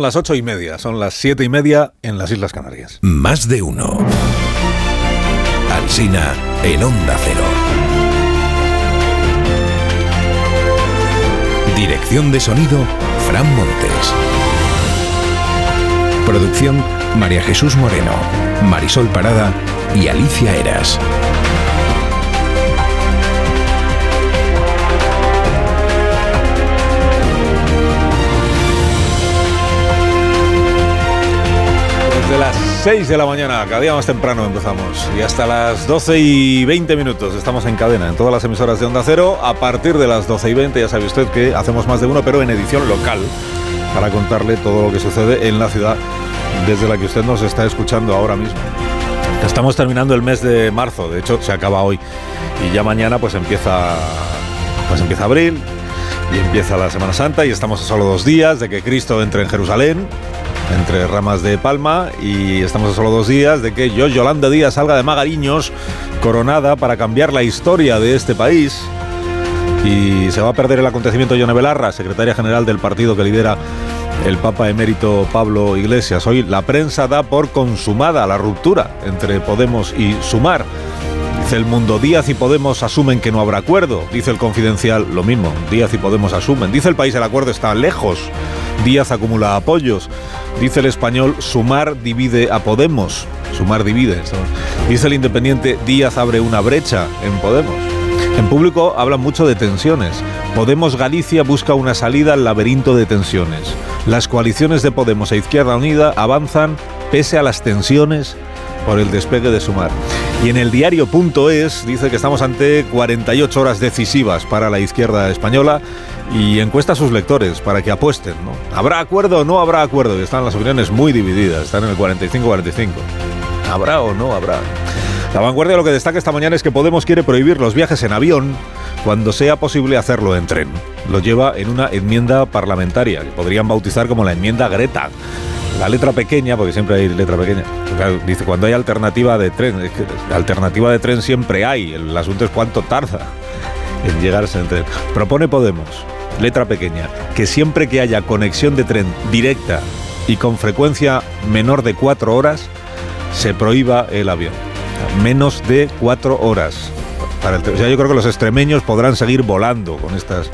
Las ocho y media, son las siete y media en las Islas Canarias. Más de uno. Alsina en Onda Cero. Dirección de sonido, Fran Montes. Producción, María Jesús Moreno, Marisol Parada y Alicia Eras. Desde las 6 de la mañana, cada día más temprano empezamos. Y hasta las 12 y 20 minutos estamos en cadena en todas las emisoras de Onda Cero. A partir de las 12 y 20 ya sabe usted que hacemos más de uno, pero en edición local, para contarle todo lo que sucede en la ciudad desde la que usted nos está escuchando ahora mismo. Estamos terminando el mes de marzo, de hecho se acaba hoy. Y ya mañana pues empieza, pues empieza abril y empieza la Semana Santa y estamos a solo dos días de que Cristo entre en Jerusalén entre ramas de palma y estamos a solo dos días de que yo, Yolanda Díaz, salga de Magariños coronada para cambiar la historia de este país. Y se va a perder el acontecimiento Belarra, secretaria general del partido que lidera el Papa emérito Pablo Iglesias. Hoy la prensa da por consumada la ruptura entre Podemos y Sumar. Dice el mundo, Díaz y Podemos asumen que no habrá acuerdo. Dice el confidencial, lo mismo, Díaz y Podemos asumen. Dice el país, el acuerdo está lejos. Díaz acumula apoyos. Dice el español, Sumar divide a Podemos. Sumar divide. Dice el independiente, Díaz abre una brecha en Podemos. En público hablan mucho de tensiones. Podemos Galicia busca una salida al laberinto de tensiones. Las coaliciones de Podemos e Izquierda Unida avanzan pese a las tensiones por el despegue de Sumar. Y en el diario.es dice que estamos ante 48 horas decisivas para la izquierda española y encuesta a sus lectores para que apuesten. ¿no? ¿Habrá acuerdo o no habrá acuerdo? Y están las opiniones muy divididas, están en el 45-45. ¿Habrá o no habrá? La vanguardia lo que destaca esta mañana es que Podemos quiere prohibir los viajes en avión cuando sea posible hacerlo en tren. Lo lleva en una enmienda parlamentaria, que podrían bautizar como la enmienda Greta. La letra pequeña, porque siempre hay letra pequeña, dice cuando hay alternativa de tren, es que alternativa de tren siempre hay, el asunto es cuánto tarda en llegarse en tren. Propone Podemos, letra pequeña, que siempre que haya conexión de tren directa y con frecuencia menor de cuatro horas, se prohíba el avión. Menos de cuatro horas. Para el, o sea, yo creo que los extremeños podrán seguir volando con, estas,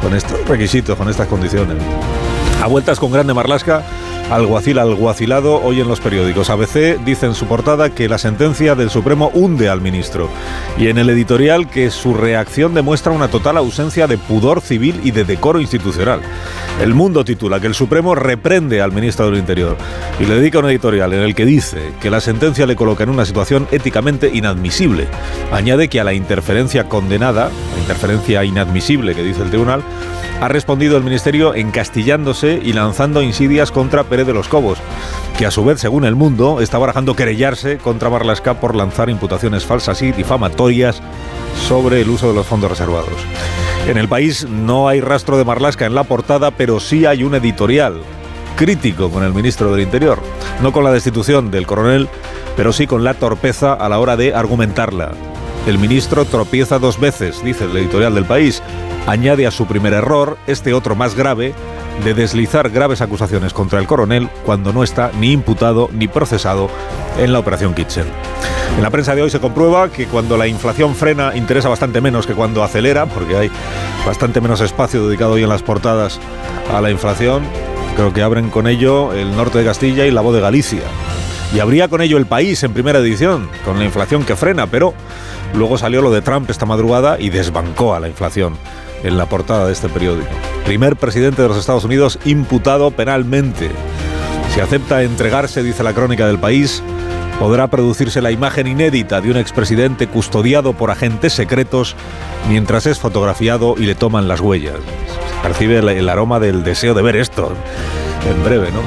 con estos requisitos, con estas condiciones. A vueltas con Grande Marlasca, alguacil alguacilado hoy en los periódicos. ABC dice en su portada que la sentencia del Supremo hunde al ministro y en el editorial que su reacción demuestra una total ausencia de pudor civil y de decoro institucional. El Mundo titula que el Supremo reprende al ministro del Interior y le dedica un editorial en el que dice que la sentencia le coloca en una situación éticamente inadmisible. Añade que a la interferencia condenada, la interferencia inadmisible que dice el tribunal, ha respondido el Ministerio encastillándose y lanzando insidias contra Pérez de los Cobos, que a su vez, según el mundo, está barajando querellarse contra Marlasca por lanzar imputaciones falsas y difamatorias sobre el uso de los fondos reservados. En el país no hay rastro de Marlasca en la portada, pero sí hay un editorial crítico con el ministro del Interior, no con la destitución del coronel, pero sí con la torpeza a la hora de argumentarla. El ministro tropieza dos veces, dice el editorial del país. Añade a su primer error este otro más grave de deslizar graves acusaciones contra el coronel cuando no está ni imputado ni procesado en la operación Kitchen. En la prensa de hoy se comprueba que cuando la inflación frena interesa bastante menos que cuando acelera, porque hay bastante menos espacio dedicado hoy en las portadas a la inflación. Creo que abren con ello el norte de Castilla y la voz de Galicia. Y habría con ello el país en primera edición, con la inflación que frena, pero luego salió lo de Trump esta madrugada y desbancó a la inflación en la portada de este periódico. Primer presidente de los Estados Unidos imputado penalmente. Si acepta entregarse, dice la crónica del país, podrá producirse la imagen inédita de un expresidente custodiado por agentes secretos mientras es fotografiado y le toman las huellas. Percibe el, el aroma del deseo de ver esto en breve, ¿no?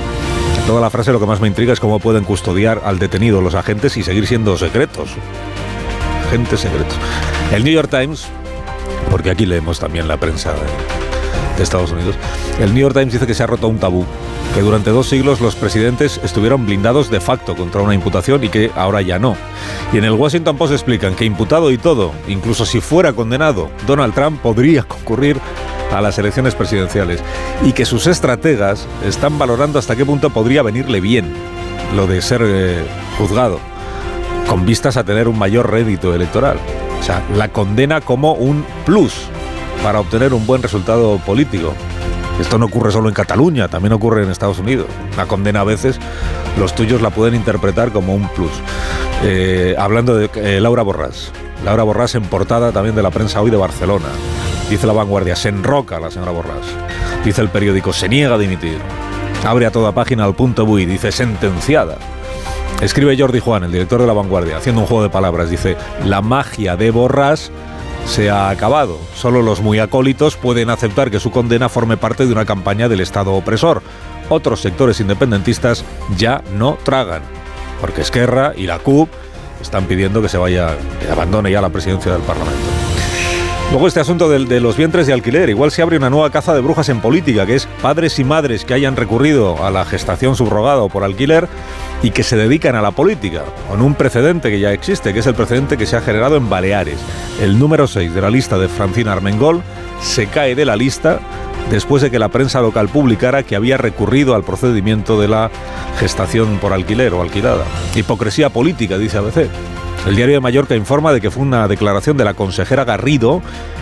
Toda la frase lo que más me intriga es cómo pueden custodiar al detenido los agentes y seguir siendo secretos. El New York Times, porque aquí leemos también la prensa de, de Estados Unidos, el New York Times dice que se ha roto un tabú, que durante dos siglos los presidentes estuvieron blindados de facto contra una imputación y que ahora ya no. Y en el Washington Post explican que imputado y todo, incluso si fuera condenado, Donald Trump podría concurrir a las elecciones presidenciales y que sus estrategas están valorando hasta qué punto podría venirle bien lo de ser eh, juzgado, con vistas a tener un mayor rédito electoral. O sea, la condena como un plus para obtener un buen resultado político. Esto no ocurre solo en Cataluña, también ocurre en Estados Unidos. La condena a veces los tuyos la pueden interpretar como un plus. Eh, hablando de eh, Laura Borrás. Laura Borrás en portada también de la prensa hoy de Barcelona. Dice la vanguardia, se enroca la señora Borrás. Dice el periódico, se niega a dimitir. Abre a toda página al punto bui, dice sentenciada. Escribe Jordi Juan, el director de la vanguardia, haciendo un juego de palabras. Dice, la magia de Borrás se ha acabado. Solo los muy acólitos pueden aceptar que su condena forme parte de una campaña del Estado opresor. Otros sectores independentistas ya no tragan, porque Esquerra y la CUP están pidiendo que se vaya, que abandone ya la presidencia del Parlamento. Luego este asunto de, los vientres de alquiler. Igual se abre una nueva caza de brujas en política, que es padres y madres que hayan recurrido a la gestación subrogada o por alquiler y que se dedican a la política, con un precedente que ya existe, que es el precedente que se ha generado en Baleares. El número 6 de la lista de Francina Armengol se cae de la lista después de que la prensa local publicara que había recurrido al procedimiento de la gestación por alquiler o alquilada. Hipocresía política, dice ABC. El diario de Mallorca informa de que fue una declaración de la consejera Garrido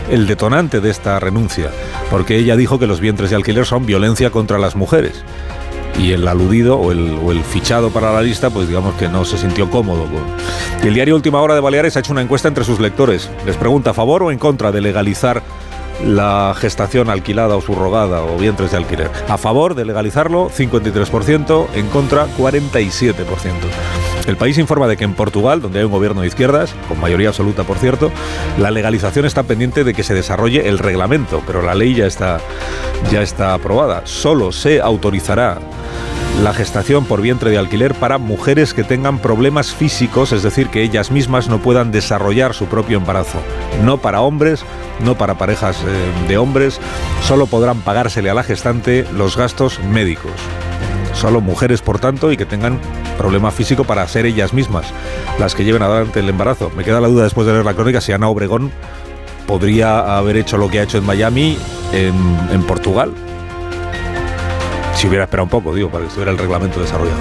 el detonante de esta renuncia, porque ella dijo que los vientres de alquiler son violencia contra las mujeres. Y el aludido o el, fichado para la lista, pues digamos que no se sintió cómodo. El diario Última Hora de Baleares ha hecho una encuesta entre sus lectores. Les pregunta a favor o en contra de legalizar la gestación alquilada o subrogada o vientres de alquiler. A favor de legalizarlo, 53%, en contra, 47%. El país informa de que en Portugal, donde hay un gobierno de izquierdas, con mayoría absoluta por cierto, la legalización está pendiente de que se desarrolle el reglamento, pero la ley ya está, ya está aprobada. Solo se autorizará la gestación por vientre de alquiler para mujeres que tengan problemas físicos, es decir, que ellas mismas no puedan desarrollar su propio embarazo. No para hombres, no para parejas eh, de hombres, solo podrán pagársele a la gestante los gastos médicos. Solo mujeres, por tanto, y que tengan problema físico para ser ellas mismas las que lleven adelante el embarazo. Me queda la duda después de leer la crónica si Ana Obregón podría haber hecho lo que ha hecho en Miami en, en Portugal si hubiera esperado un poco, digo, para que estuviera el reglamento desarrollado.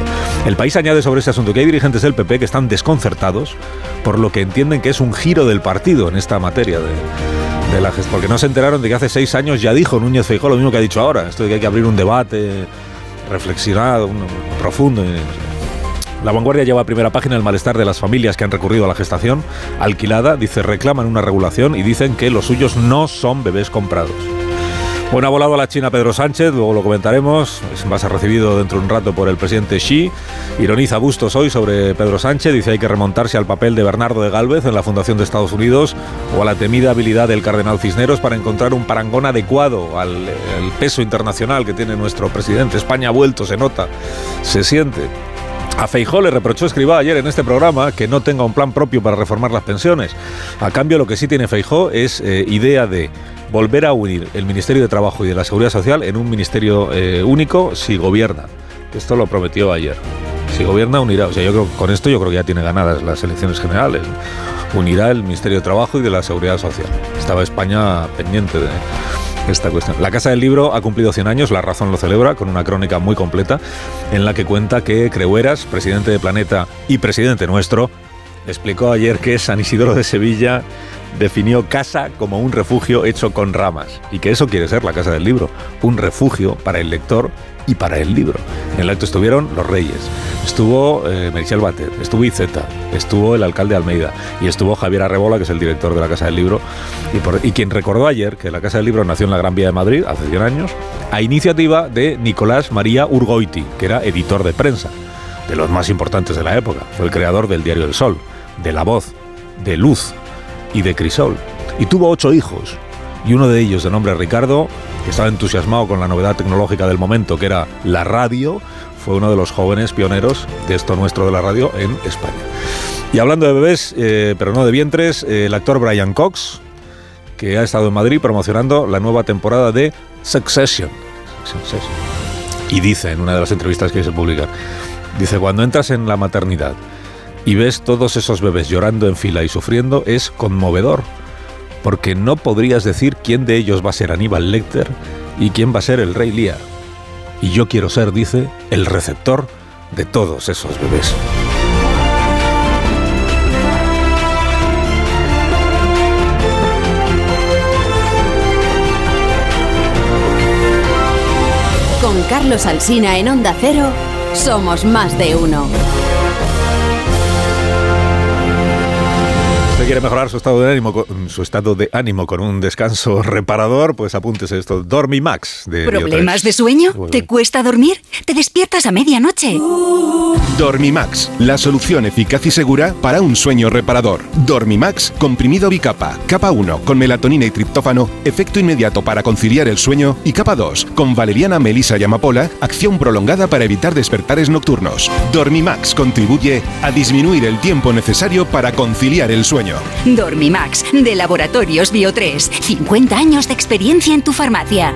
El país añade sobre este asunto que hay dirigentes del PP que están desconcertados por lo que entienden que es un giro del partido en esta materia de, de la. Porque no se enteraron de que hace seis años ya dijo Núñez Feijóo lo mismo que ha dicho ahora, esto de que hay que abrir un debate reflexionado, un, profundo. La vanguardia lleva a primera página el malestar de las familias que han recurrido a la gestación alquilada. Dice, reclaman una regulación y dicen que los suyos no son bebés comprados. Bueno, ha volado a la China Pedro Sánchez, luego lo comentaremos. Va a ser recibido dentro de un rato por el presidente Xi. Ironiza Bustos hoy sobre Pedro Sánchez. Dice hay que remontarse al papel de Bernardo de Galvez en la Fundación de Estados Unidos o a la temida habilidad del cardenal Cisneros para encontrar un parangón adecuado al, al peso internacional que tiene nuestro presidente. España ha vuelto, se nota, se siente. A Feijó le reprochó Escribá ayer en este programa que no tenga un plan propio para reformar las pensiones. A cambio, lo que sí tiene Feijó es eh, idea de volver a unir el Ministerio de Trabajo y de la Seguridad Social en un ministerio eh, único si gobierna. Esto lo prometió ayer. Si gobierna, unirá. O sea, yo creo con esto yo creo que ya tiene ganadas las elecciones generales. Unirá el Ministerio de Trabajo y de la Seguridad Social. Estaba España pendiente de esta cuestión. La Casa del Libro ha cumplido 100 años, La Razón lo celebra, con una crónica muy completa en la que cuenta que Creueras, presidente de Planeta y presidente nuestro, explicó ayer que San Isidoro de Sevilla definió casa como un refugio hecho con ramas y que eso quiere ser la Casa del Libro, un refugio para el lector y para el libro. En el acto estuvieron los reyes, estuvo eh, Merichel estuvo Izeta, estuvo el alcalde Almeida y estuvo Javier Arrebola, que es el director de la Casa del Libro, y, por, quien recordó ayer que la Casa del Libro nació en la Gran Vía de Madrid hace 100 años, a iniciativa de Nicolás María Urgoiti, que era editor de prensa, de los más importantes de la época. Fue el creador del Diario del Sol, de La Voz, de Luz y de Crisol. Y tuvo ocho hijos, y uno de ellos, de nombre Ricardo, que estaba entusiasmado con la novedad tecnológica del momento, que era la radio, fue uno de los jóvenes pioneros de esto nuestro de la radio en España. Y hablando de bebés, eh, pero no de vientres, eh, el actor Brian Cox, que ha estado en Madrid promocionando la nueva temporada de Succession. Y dice en una de las entrevistas que se publican, dice, cuando entras en la maternidad y ves todos esos bebés llorando en fila y sufriendo, es conmovedor porque no podrías decir quién de ellos va a ser Aníbal Lecter y quién va a ser el rey Lear. Y yo quiero ser, dice, el receptor de todos esos bebés. Con Carlos Alsina en Onda Cero, somos más de uno. Quiere mejorar su estado de ánimo, con, su estado de ánimo con un descanso reparador, pues apúntese esto. Dormimax. De ¿Problemas de sueño? ¿Te cuesta dormir? ¿Te despiertas a medianoche? Dormimax, la solución eficaz y segura para un sueño reparador. Dormimax, comprimido bicapa. Capa 1, con melatonina y triptófano, efecto inmediato para conciliar el sueño. Y capa 2, con valeriana, melisa y amapola, acción prolongada para evitar despertares nocturnos. Dormimax contribuye a disminuir el tiempo necesario para conciliar el sueño. Dormimax, de Laboratorios Bio3. 50 años de experiencia en tu farmacia.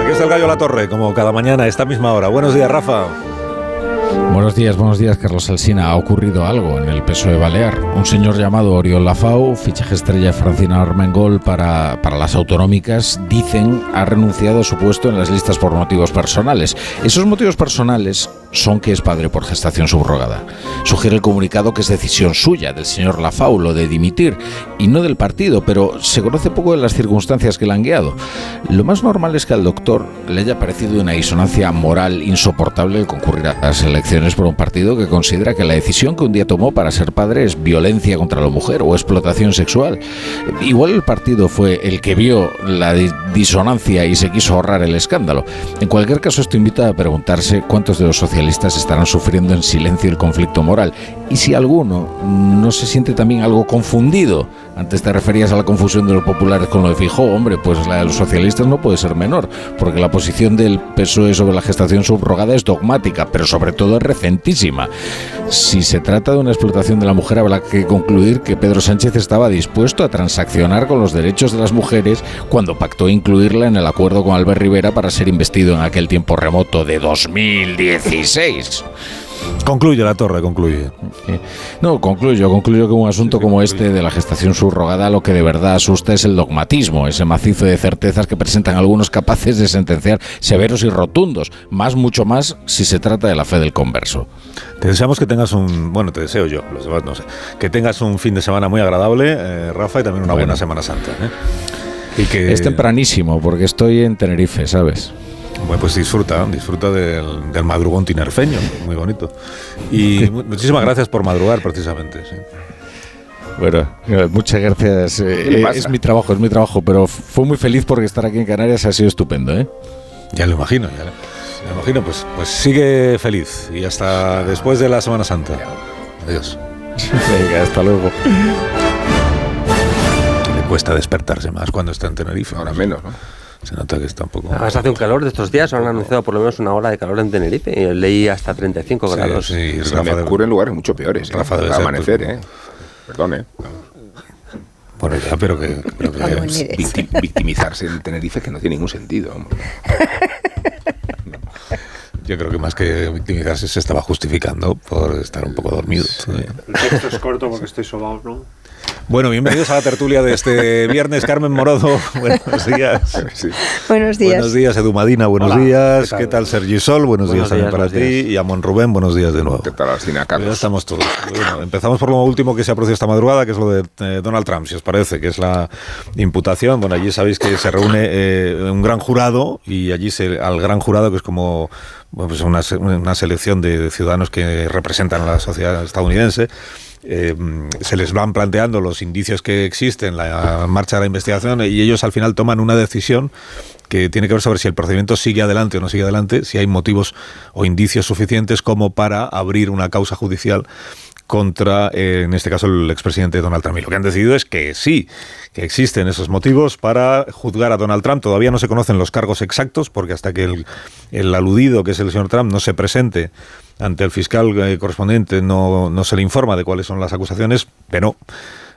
Aquí está el gallo La Torre, como cada mañana a esta misma hora. Buenos días, Rafa. Buenos días, buenos días, Carlos Alsina. Ha ocurrido algo en el PSOE Balear. Un señor llamado Oriol Lafau, fichaje estrella Francina Armengol para, para las autonómicas, dicen ha renunciado a su puesto en las listas por motivos personales. Esos motivos personales son que es padre por gestación subrogada. Sugiere el comunicado que es decisión suya, del señor Lafau, lo de dimitir, y no del partido, pero se conoce poco de las circunstancias que le han guiado. Lo más normal es que al doctor le haya parecido una disonancia moral insoportable el concurrir a las elecciones por un partido que considera que la decisión que un día tomó para ser padre es violencia contra la mujer o explotación sexual. Igual el partido fue el que vio la disonancia y se quiso ahorrar el escándalo. En cualquier caso, esto invita a preguntarse cuántos de los socialistas estarán sufriendo en silencio el conflicto moral y si alguno no se siente también algo confundido. Antes te referías a la confusión de los populares con lo de Fijó, hombre, pues la de los socialistas no puede ser menor, porque la posición del PSOE sobre la gestación subrogada es dogmática, pero sobre todo es recentísima. Si se trata de una explotación de la mujer, habrá que concluir que Pedro Sánchez estaba dispuesto a transaccionar con los derechos de las mujeres cuando pactó incluirla en el acuerdo con Albert Rivera para ser investido en aquel tiempo remoto de 2016. Concluye la torre, concluye. No, concluyo, concluyo que un asunto como este de la gestación subrogada lo que de verdad asusta es el dogmatismo, ese macizo de certezas que presentan algunos capaces de sentenciar severos y rotundos, más mucho más si se trata de la fe del converso. Te deseamos que tengas un, bueno, te deseo yo, los demás no sé, que tengas un fin de semana muy agradable, eh, Rafa, y también una buena Semana Santa. ¿eh? Y que... Es tempranísimo porque estoy en Tenerife, ¿sabes? Bueno, pues disfruta, disfruta del, madrugón tinerfeño, muy bonito. Y muchísimas gracias por madrugar, precisamente. Bueno, muchas gracias. Eh, es mi trabajo, es mi trabajo, pero fue muy feliz porque estar aquí en Canarias ha sido estupendo, ¿eh? Ya lo imagino, ya lo, imagino. Pues, pues sigue feliz y hasta después de la Semana Santa. Adiós. Venga, hasta luego. Le cuesta despertarse más cuando está en Tenerife. Ahora menos, ¿no? Se nota que está un poco. Además, hace un calor de estos días. Han anunciado por lo menos una hora de calor en Tenerife. Y leí hasta 35 grados. Sí, sí me ocurre en lugares mucho peores. ¿eh? Rafa debe amanecer, ¿eh? Perdón, ¿eh? Bueno, ya, pero que, pero victimizarse en Tenerife que no tiene ningún sentido. Yo creo que más que victimizarse se estaba justificando por estar un poco dormido. El texto es corto porque estoy sobado, ¿no? Bueno, bienvenidos a la tertulia de este viernes. Carmen Morodo, buenos días. Buenos días. Buenos días, Edu Madina, buenos días. ¿qué tal? Sergi Sol? Buenos, días también para ti. Y Amon Rubén, buenos días de nuevo. ¿Qué tal, Carlos? Ya estamos todos. Bueno, empezamos por lo último que se ha producido esta madrugada, que es lo de eh, Donald Trump, si os parece, que es la imputación. Bueno, allí sabéis que se reúne eh, un gran jurado y allí se, al gran jurado, que es como pues una, una selección de ciudadanos que representan a la sociedad estadounidense, eh, se les van planteando los indicios que existen, la marcha de la investigación, y ellos al final toman una decisión que tiene que ver sobre si el procedimiento sigue adelante o no sigue adelante, si hay motivos o indicios suficientes como para abrir una causa judicial contra, eh, en este caso, el expresidente Donald Trump. Y lo que han decidido es que sí, que existen esos motivos para juzgar a Donald Trump. Todavía no se conocen los cargos exactos, porque hasta que el aludido, que es el señor Trump, no se presente ante el fiscal eh, correspondiente, no, no se le informa de cuáles son las acusaciones, pero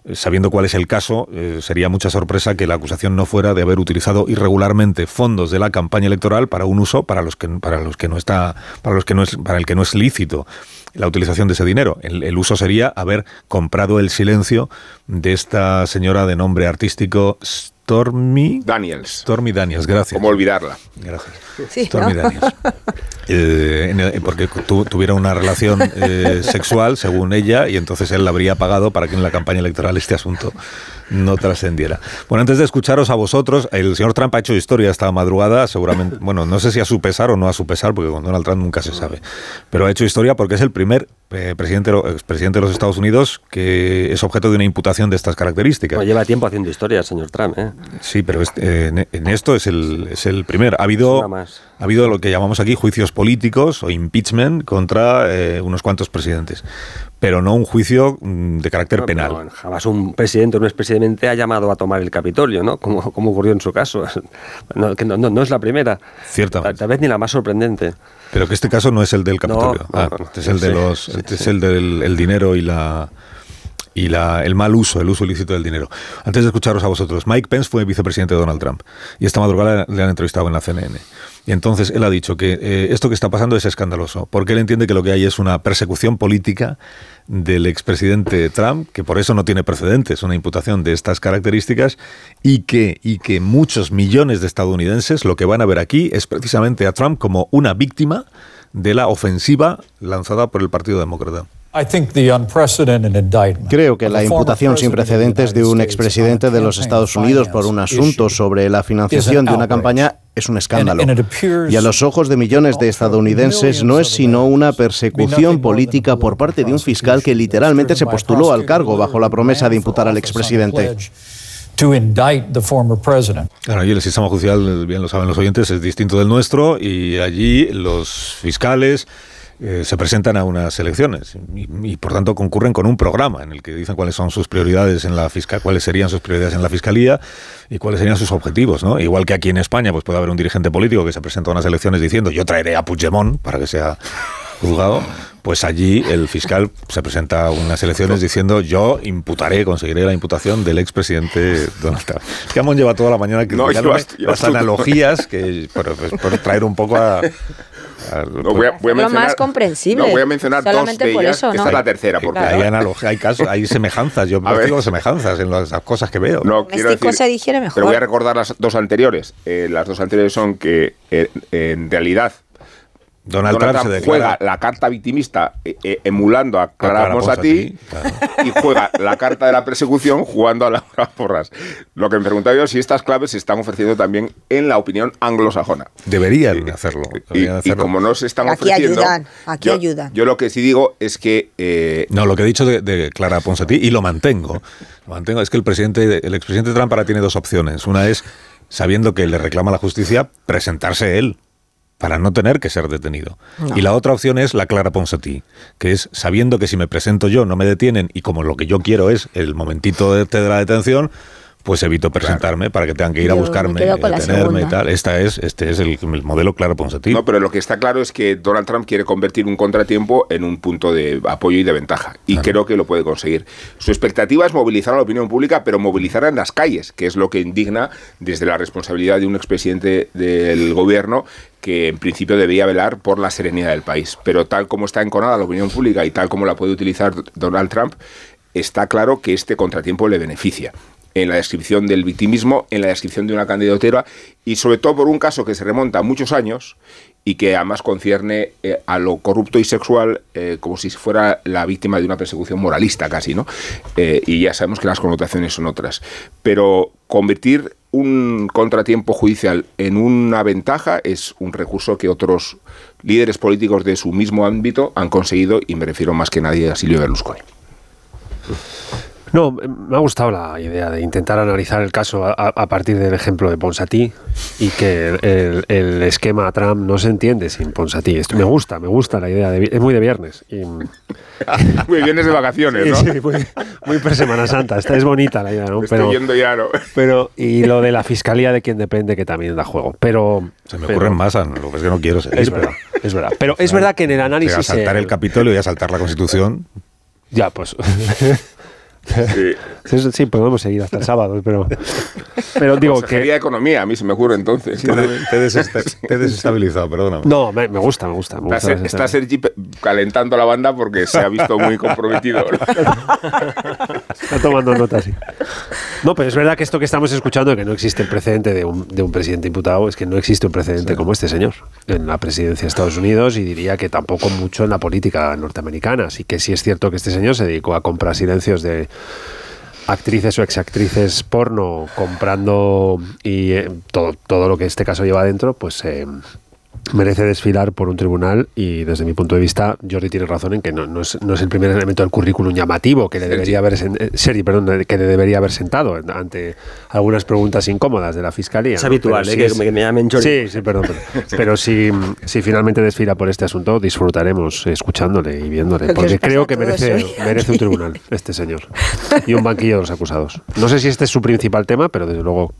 eh, sabiendo cuál es el caso, eh, sería mucha sorpresa que la acusación no fuera de haber utilizado irregularmente fondos de la campaña electoral para un uso para los que para los que no está para los que no es para el que no es lícito la utilización de ese dinero. El, el uso sería haber comprado el silencio de esta señora de nombre artístico Stormy Daniels. Stormy Daniels, gracias. ¿Cómo olvidarla? Gracias. Sí, Stormy ¿no? Daniels. Eh, porque tu- tuvieron una relación eh, sexual, según ella, y entonces él la habría pagado para que en la campaña electoral este asunto no trascendiera. Bueno, antes de escucharos a vosotros, el señor Trump ha hecho historia esta madrugada, seguramente, bueno, no sé si a su pesar o no a su pesar, porque con Donald Trump nunca se sabe, pero ha hecho historia porque es el primer eh, presidente, expresidente de los Estados Unidos que es objeto de una imputación de estas características. No, lleva tiempo haciendo historia el señor Trump, ¿eh? Sí, pero este, eh, en, en esto es el, es el primer. Ha habido, ha habido lo que llamamos aquí juicios políticos o impeachment contra eh, unos cuantos presidentes, pero no un juicio mm, de carácter No, penal. jamás un presidente o un expresidente ha llamado a tomar el Capitolio, ¿no? Como, como ocurrió en su caso. No, que no, no- no es la primera. Ciertamente. Tal, tal vez ni la más sorprendente. Pero que este caso no es el del Capitolio. Ah, no, este es el de los, este es el del el dinero y la y la, el mal uso, el uso ilícito del dinero. Antes de escucharos a vosotros, Mike Pence fue vicepresidente de Donald Trump y esta madrugada le han entrevistado en la CNN. Y entonces él ha dicho que eh, esto que está pasando es escandaloso, porque él entiende que lo que hay es una persecución política del expresidente Trump, que por eso no tiene precedentes, una imputación de estas características, y que, y que muchos millones de estadounidenses lo que van a ver aquí es precisamente a Trump como una víctima de la ofensiva lanzada por el Partido Demócrata. Creo que la imputación sin precedentes de un expresidente de los Estados Unidos por un asunto sobre la financiación de una campaña es un escándalo. Y a los ojos de millones de estadounidenses no es sino una persecución política por parte de un fiscal que literalmente se postuló al cargo bajo la promesa de imputar al expresidente. Claro, y el sistema judicial, bien lo saben los oyentes, es distinto del nuestro y allí los fiscales eh, se presentan a unas elecciones y, y, por tanto concurren con un programa en el que dicen cuáles son sus prioridades en la fiscal, cuáles serían sus prioridades en la fiscalía y cuáles serían sus objetivos, ¿no? Igual que aquí en España, pues puede haber un dirigente político que se presenta a unas elecciones diciendo yo traeré a Puigdemont para que sea juzgado, pues allí el fiscal se presenta a unas elecciones diciendo yo imputaré, conseguiré la imputación del expresidente Donald Trump. Es que Amon lleva toda la mañana No, llevas- llevas las tú- analogías que por, pues, por traer un poco a... a- No, voy a, voy a Lo más comprensible. No, voy a mencionar dos de por ellas. eso, ¿no? Esta es la tercera, porque hay analogía, hay casos, hay semejanzas. Yo digo semejanzas en las cosas que veo. No, quiero decir, cosa digiere mejor. Pero voy a recordar las dos anteriores. Eh, las dos anteriores son que eh, en realidad Donald, Trump, se juega declara la carta victimista eh, eh, emulando a Clara, Ponsatí Ponsatí, y juega la carta de la persecución jugando a Laura Porras. Lo que me preguntaba yo es si estas claves se están ofreciendo también en la opinión anglosajona. deberían hacerlo. Y, deberían y hacerlo. como no se están Aquí ofreciendo... ayudan, aquí yo, ayudan. Yo lo que sí digo es que... eh, No, lo que he dicho de, de Clara Ponsatí, y lo mantengo, lo mantengo, es que el presidente, el expresidente Trump ahora tiene dos opciones. Una es, sabiendo que le reclama la justicia, presentarse él para no tener que ser detenido. Y la otra opción es la Clara Ponsatí, que es sabiendo que si me presento yo no me detienen y como lo que yo quiero es el momentito de, de la detención, pues evito presentarme para que tengan que ir a Yo buscarme, detenerme y tal. Esta es, este es el, el modelo Clara Ponsatí. No, pero lo que está claro es que Donald Trump quiere convertir un contratiempo en un punto de apoyo y de ventaja. Y creo que lo puede conseguir. Su expectativa es movilizar a la opinión pública, pero movilizarla en las calles, que es lo que indigna desde la responsabilidad de un expresidente del gobierno que en principio debería velar por la serenidad del país. Pero tal como está enconada la opinión pública y tal como la puede utilizar Donald Trump, está claro que este contratiempo le beneficia en la descripción del victimismo, en la descripción de una candidatura y sobre todo por un caso que se remonta a muchos años y que además concierne eh, a lo corrupto y sexual eh, como si fuera la víctima de una persecución moralista casi, ¿no? Eh, y ya sabemos que las connotaciones son otras. Pero convertir un contratiempo judicial en una ventaja es un recurso que otros líderes políticos de su mismo ámbito han conseguido y me refiero más que nadie a Silvio Berlusconi. No, me ha gustado la idea de intentar analizar el caso a, a partir del ejemplo de Ponsatí y que el, el- el esquema Trump no se entiende sin Ponsatí. Esto me gusta, me gusta la idea. De, es muy de viernes. Y, Muy vienes de vacaciones, ¿no? Sí, muy, muy pre-Semana Santa. Esta es bonita la idea, ¿no? Estoy Pero, yendo ya, ¿no? pero, y lo de la fiscalía de quien depende, que también da juego. Pero. Se me pero- ocurren más, lo que es que no quiero ser. Es verdad, es verdad. Pero es verdad que en el análisis. asaltar eh, el Capitolio y asaltar la Constitución. Ya, pues. Sí. sí, podemos seguir hasta el sábado, pero, pero digo que... de Economía, a mí se me ocurre entonces. te, he desestabilizado, perdóname. No, me, gusta, me gusta. Me gusta está, Sergi calentando la banda porque se ha visto muy comprometido. está tomando nota, sí. No, pero es verdad que esto que estamos escuchando, que no existe el precedente de un, de un presidente imputado, es que no existe un precedente como este señor en la presidencia de Estados Unidos y diría que tampoco mucho en la política norteamericana. Así que sí es cierto que este señor se dedicó a comprar silencios de actrices o exactrices porno comprando y eh, todo, todo lo que este caso lleva adentro, pues eh, merece desfilar por un tribunal y desde mi punto de vista Jordi tiene razón en que no, no, es, el primer elemento del currículum llamativo que le debería haber eh, perdón, que le debería haber sentado ante algunas preguntas incómodas de la fiscalía. Es habitual ¿eh? que, me, llamen Jordi. Sí, sí, perdón. Pero, si, si, finalmente desfila por este asunto, disfrutaremos escuchándole y viéndole, porque creo que merece, merece un tribunal este señor y un banquillo de los acusados. No sé si este es su principal tema, pero desde luego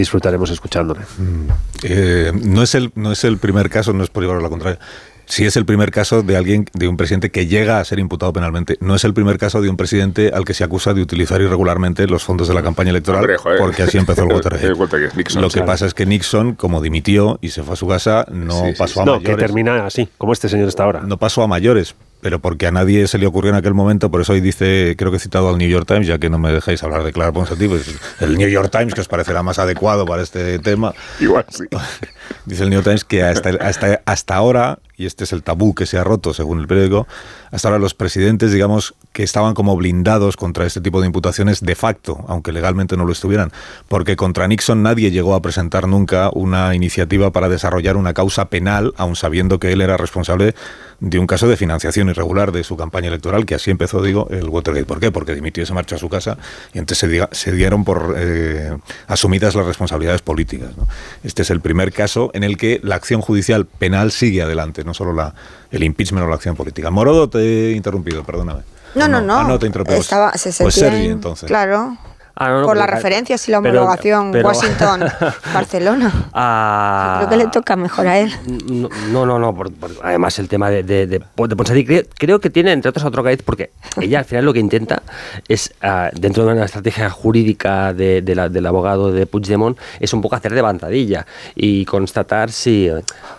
disfrutaremos escuchándole. Mm. Eh, no, es el, no es el primer caso, no es por llevarlo a la contraria. Sí es el primer caso de alguien, de un presidente que llega a ser imputado penalmente. No es el primer caso de un presidente al que se acusa de utilizar irregularmente los fondos de la campaña electoral, porque así empezó el Watergate. Lo que pasa es que Nixon, como dimitió y se fue a su casa, no pasó a no, que termina así, como este señor está ahora. No pasó a mayores, pero porque a nadie se le ocurrió en aquel momento, por eso hoy dice, creo que he citado al New York Times, ya que no me dejáis hablar de Clara Ponsatí, pues el New York Times, que os parecerá más adecuado para este tema. Igual sí. Dice el New York Times que hasta, hasta, hasta ahora, y este es el tabú que se ha roto según el periódico, hasta ahora los presidentes, digamos, que estaban como blindados contra este tipo de imputaciones de facto, aunque legalmente no lo estuvieran, porque contra Nixon nadie llegó a presentar nunca una iniciativa para desarrollar una causa penal, aun sabiendo que él era responsable de un caso de financiación irregular de su campaña electoral, que así empezó, digo, el Watergate. ¿Por qué? Porque dimitió y se marchó a su casa y entonces se, dieron por eh, asumidas las responsabilidades políticas. Este es el primer caso en el que la acción judicial penal sigue adelante, no solo la, el impeachment o la acción política. Morodo, te he interrumpido, perdóname. No, no, no. Ah, no te interrumpí. Estaba, se pues Sergi, entonces. Claro. Ah, por las referencias y la homologación Washington-Barcelona. Ah, creo que le toca mejor a él. No, no, no. además, el tema de, de, de, creo, que tiene, entre otros, otro caíz, porque ella al final lo que intenta es, ah, dentro de una estrategia jurídica del abogado de Puigdemont, es un poco hacer de bandadilla y constatar si,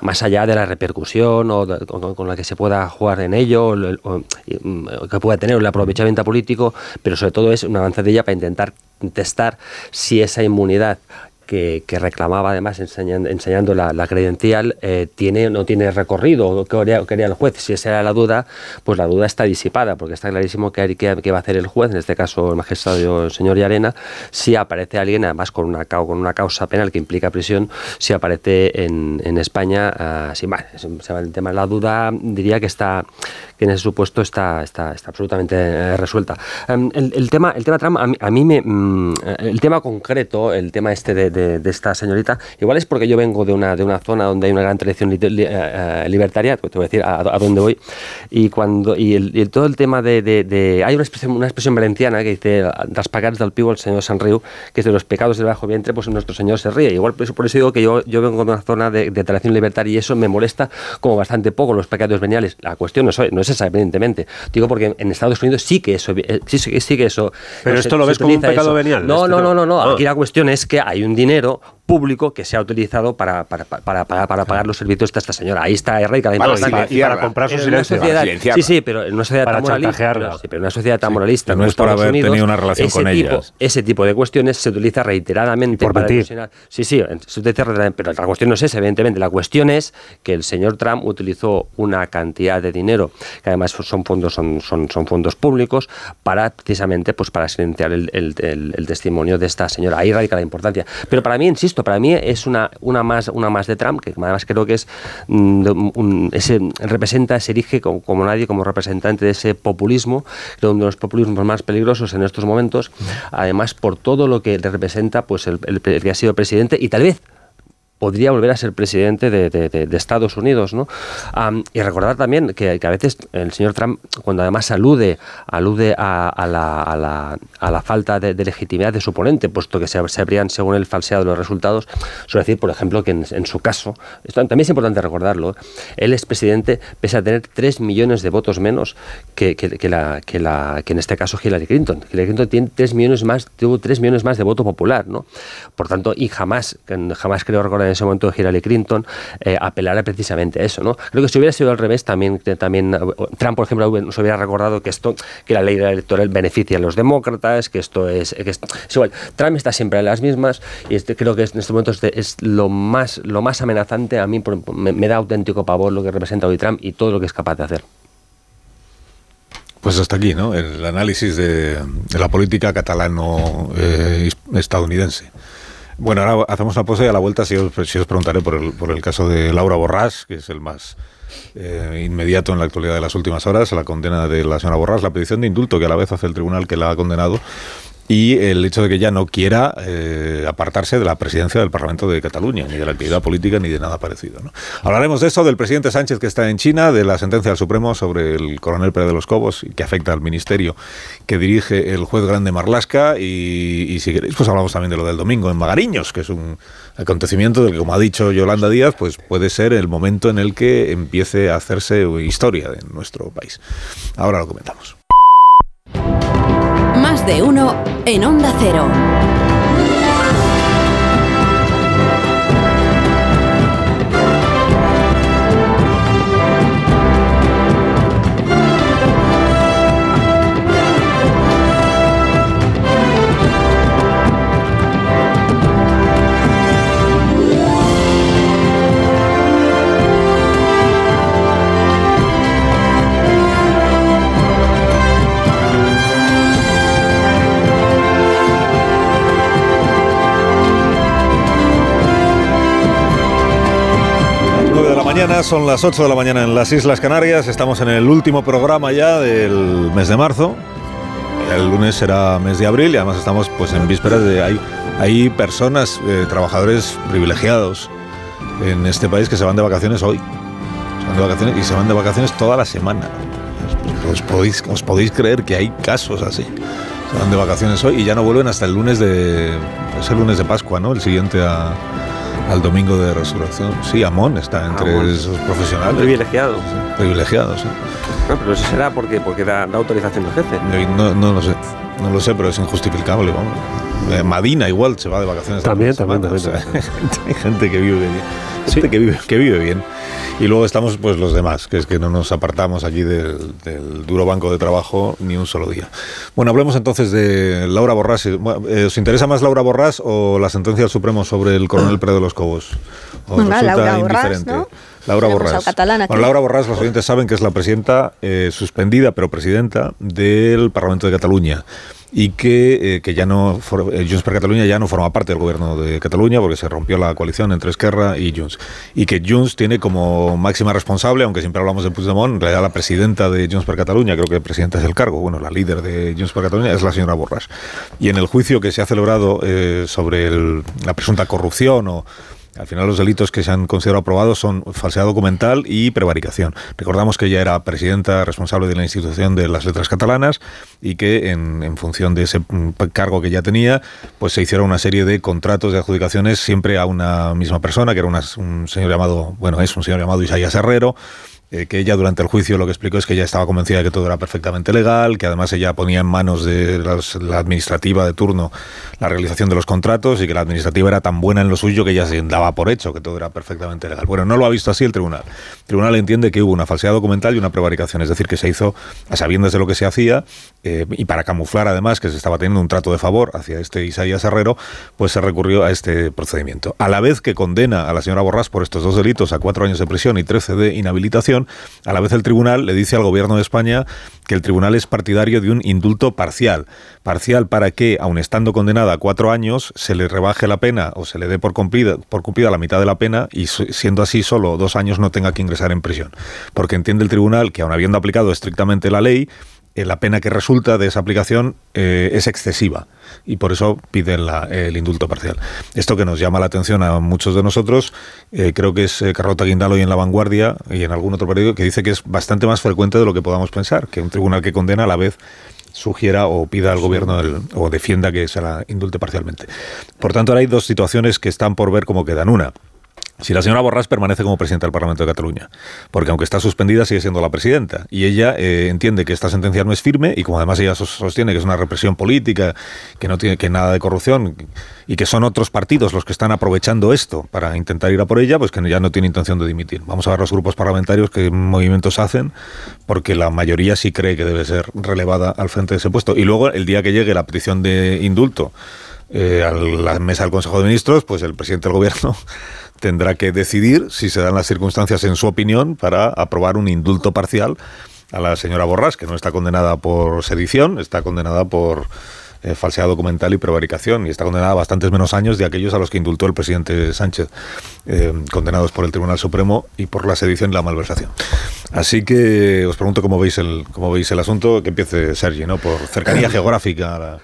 más allá de la repercusión o con, la que se pueda jugar en ello, o, que pueda tener el aprovechamiento político, pero sobre todo es una avanzadilla para intentar testar si esa inmunidad que, reclamaba además enseñando, enseñando la, credencial eh, tiene no tiene recorrido, que quería, el juez. Si esa era la duda, pues la duda está disipada, porque está clarísimo que, que, va a hacer el juez, en este caso el magistrado el señor Yarena, si aparece alguien, además con una, con una causa penal que implica prisión, si aparece en, en España, uh, sin más. El tema de la duda diría que está que en ese supuesto está, está, está absolutamente eh, resuelta. Em, el, tema, el tema Trump, a mí, me, mm, el tema concreto, el tema este de, esta señorita, igual es porque yo vengo de una, de una zona donde hay una gran tradición eh, eh, libertaria, te voy a decir a, dónde voy, y cuando y, el, todo el tema de, hay una expresión, una expresión valenciana que dice las pagats del pivo el señor San Riu, que es de los pecados del bajo vientre, pues nuestro señor se ríe. Igual por eso, por eso digo que yo, yo vengo de una zona de, tradición libertaria y eso me molesta como bastante poco los pecados veniales. La cuestión no es, no es evidentemente. Digo porque en Estados Unidos sí que eso. Eh, sí, sí que eso Pero esto lo ves como un pecado venial. No, no, no, no, no. Aquí la cuestión es que hay un dinero público que se ha utilizado para, para, para, para, para pagar los servicios de esta señora. Ahí está Erraica la importancia. Y para comprar su silencio. sí, sí, pero en una sociedad tan moralista. Pero, sí, pero una sociedad tan moralista. no es por haber tenido una relación con tipo, Ese tipo de cuestiones se utiliza reiteradamente por para Sí, sí, se utiliza pero la cuestión no es esa, evidentemente. La cuestión es que el señor Trump utilizó una cantidad de dinero, que además son fondos, son, son, son fondos públicos, para precisamente pues para silenciar el, el, el testimonio de esta señora. Ahí radica la importancia. Pero para mí, insisto, para mí es una, una, más, una más de Trump, que además creo que es mm, ese, representa, se erige como, nadie como representante de ese populismo, uno de los populismos más peligrosos en estos momentos, además por todo lo que representa pues el, el que ha sido presidente y tal vez podría volver a ser presidente de, Estados Unidos. ¿no? y recordar también que, a veces el señor Trump, cuando además alude, alude a, la, falta de, legitimidad de su oponente, puesto que se, habrían, según él, falseado los resultados, suele decir, por ejemplo, que en, su caso, esto también es importante recordarlo, él es presidente pese a tener 3 millones de votos menos que, la, que, la, que en este caso Hillary Clinton. Hillary Clinton tiene 3 millones más, tuvo 3 millones más de voto popular, ¿no? Por tanto, y jamás, jamás creo recordar en ese momento Hillary Clinton eh, apelara precisamente a eso, ¿no? Creo que si hubiera sido al revés, también, también Trump, por ejemplo, nos hubiera recordado que esto, que la ley electoral beneficia a los demócratas, que esto es, que es, igual. Trump está siempre en las mismas y este, creo que en este momento es, lo más lo más amenazante a mí me, da auténtico pavor lo que representa hoy Trump y todo lo que es capaz de hacer. Pues hasta aquí, ¿no? El análisis de, la política catalano-estadounidense. Eh, bueno, ahora hacemos una pausa y a la vuelta si os, os preguntaré por el, por el caso de Laura Borrás, que es el más eh, inmediato en la actualidad de las últimas horas, la condena de la señora Borrás, la petición de indulto que a la vez hace el tribunal que la ha condenado y el hecho de que ella no quiera eh, apartarse de la presidencia del Parlamento de Cataluña, ni de la actividad política, ni de nada parecido. Hablaremos de eso, del presidente Sánchez que está en China, de la sentencia del Supremo sobre el coronel Pérez de los Cobos, que afecta al ministerio que dirige el juez grande Marlasca, y, si queréis, pues hablamos también de lo del domingo en Magariños, que es un acontecimiento del que, como ha dicho Yolanda Díaz, pues puede ser el momento en el que empiece a hacerse historia en nuestro país. Ahora lo comentamos. De uno en Onda Cero. Son las 8 de la mañana en las Islas Canarias. Estamos en el último programa ya del mes de marzo. El lunes será mes de abril y además estamos pues en vísperas de... Hay, hay personas, eh, trabajadores privilegiados en este país que se van de vacaciones hoy. Se van de vacaciones y se van de vacaciones toda la semana. Os podéis, os podéis creer que hay casos así. Se van de vacaciones hoy y ya no vuelven hasta el lunes de... Es el lunes de Pascua, ¿no? El siguiente a al domingo de resurrección. Sí, Amón está entre esos profesionales. Privilegiados. Privilegiados, sí. No, pero eso será porque, porque da, autorización del jefe. No, no, lo sé. No lo sé, pero es injustificable, vamos. Eh, Madina igual se va de vacaciones. También, también, también, hay gente que vive bien. Gente que, vive, que vive bien. Y luego estamos pues los demás, que es que no nos apartamos aquí del, duro banco de trabajo ni un solo día. Bueno, hablemos entonces de Laura Borrás. Eh, ¿Os interesa más Laura Borrás o la sentencia del Supremo sobre el coronel Pérez de los Cobos? ¿Os Laura Borrás, ¿no? Laura Borrás. Bueno, Laura Borrás, los oyentes saben que es la presidenta eh, suspendida, pero presidenta del Parlamento de Cataluña y que, eh, que ya no eh, Junts per Catalunya ya no forma parte del gobierno de Cataluña porque se rompió la coalición entre Esquerra y Junts. Y que Junts tiene como máxima responsable aunque siempre hablamos de Puigdemont en realidad la presidenta de Junts per Catalunya creo que presidenta es el cargo bueno la líder de Junts per Catalunya es la señora Borras y en el juicio que se ha celebrado eh, sobre la presunta corrupción o al final los delitos que se han considerado aprobados son falsedad documental y prevaricación. Recordamos que ella era presidenta responsable de la institución de las letras catalanas y que en, función de ese mm, cargo que ya tenía, pues se hicieron una serie de contratos de adjudicaciones siempre a una misma persona, que era un señor llamado, bueno, es un señor llamado Isaías Herrero, eh, que ella durante el juicio lo que explicó es que ella estaba convencida de que todo era perfectamente legal, que además ella ponía en manos de la administrativa de turno la realización de los contratos y que la administrativa era tan buena en lo suyo que ella se daba por hecho que todo era perfectamente legal. Bueno, no lo ha visto así el tribunal. El tribunal entiende que hubo una falsedad documental y una prevaricación, es decir, que se hizo a sabiendas de lo que se hacía eh, y para camuflar además que se estaba teniendo un trato de favor hacia este Isaías Herrero, pues se recurrió a este procedimiento. A la vez que condena a la señora Borrás por estos dos delitos a cuatro años de prisión y trece de inhabilitación, a la vez el tribunal le dice al gobierno de España que el tribunal es partidario de un indulto parcial. Parcial para que, aun estando condenada a cuatro años, se le rebaje la pena o se le dé por cumplida, por cumplida la mitad de la pena y siendo así solo dos años no tenga que ingresar en prisión. Porque entiende el tribunal que, aun habiendo aplicado estrictamente la ley, la pena que resulta de esa aplicación eh, es excesiva y por eso piden el indulto parcial. Esto que nos llama la atención a muchos de nosotros, eh, creo que es Carlota Guindalo y en La Vanguardia y en algún otro periódico que dice que es bastante más frecuente de lo que podamos pensar, que un tribunal que condena a la vez sugiera o pida al gobierno o defienda que se la indulte parcialmente. Por tanto, ahora hay dos situaciones que están por ver cómo quedan. Una, si la señora Borrás permanece como presidenta del Parlamento de Cataluña, porque aunque está suspendida sigue siendo la presidenta y ella eh, entiende que esta sentencia no es firme y como además ella sostiene que es una represión política, que no tiene que nada de corrupción y que son otros partidos los que están aprovechando esto para intentar ir a por ella, pues que ya no tiene intención de dimitir. Vamos a ver los grupos parlamentarios qué movimientos hacen, porque la mayoría sí cree que debe ser relevada al frente de ese puesto. Y luego el día que llegue la petición de indulto eh, a la mesa del Consejo de Ministros, pues el presidente del gobierno tendrá que decidir si se dan las circunstancias, en su opinión, para aprobar un indulto parcial a la señora Borras, que no está condenada por sedición, está condenada por eh, falsedad documental y prevaricación, y está condenada a bastantes menos años de aquellos a los que indultó el presidente Sánchez, eh, condenados por el Tribunal Supremo y por la sedición y la malversación. Así que os pregunto cómo veis el, cómo veis el asunto, que empiece Sergi, ¿no? por cercanía geográfica a la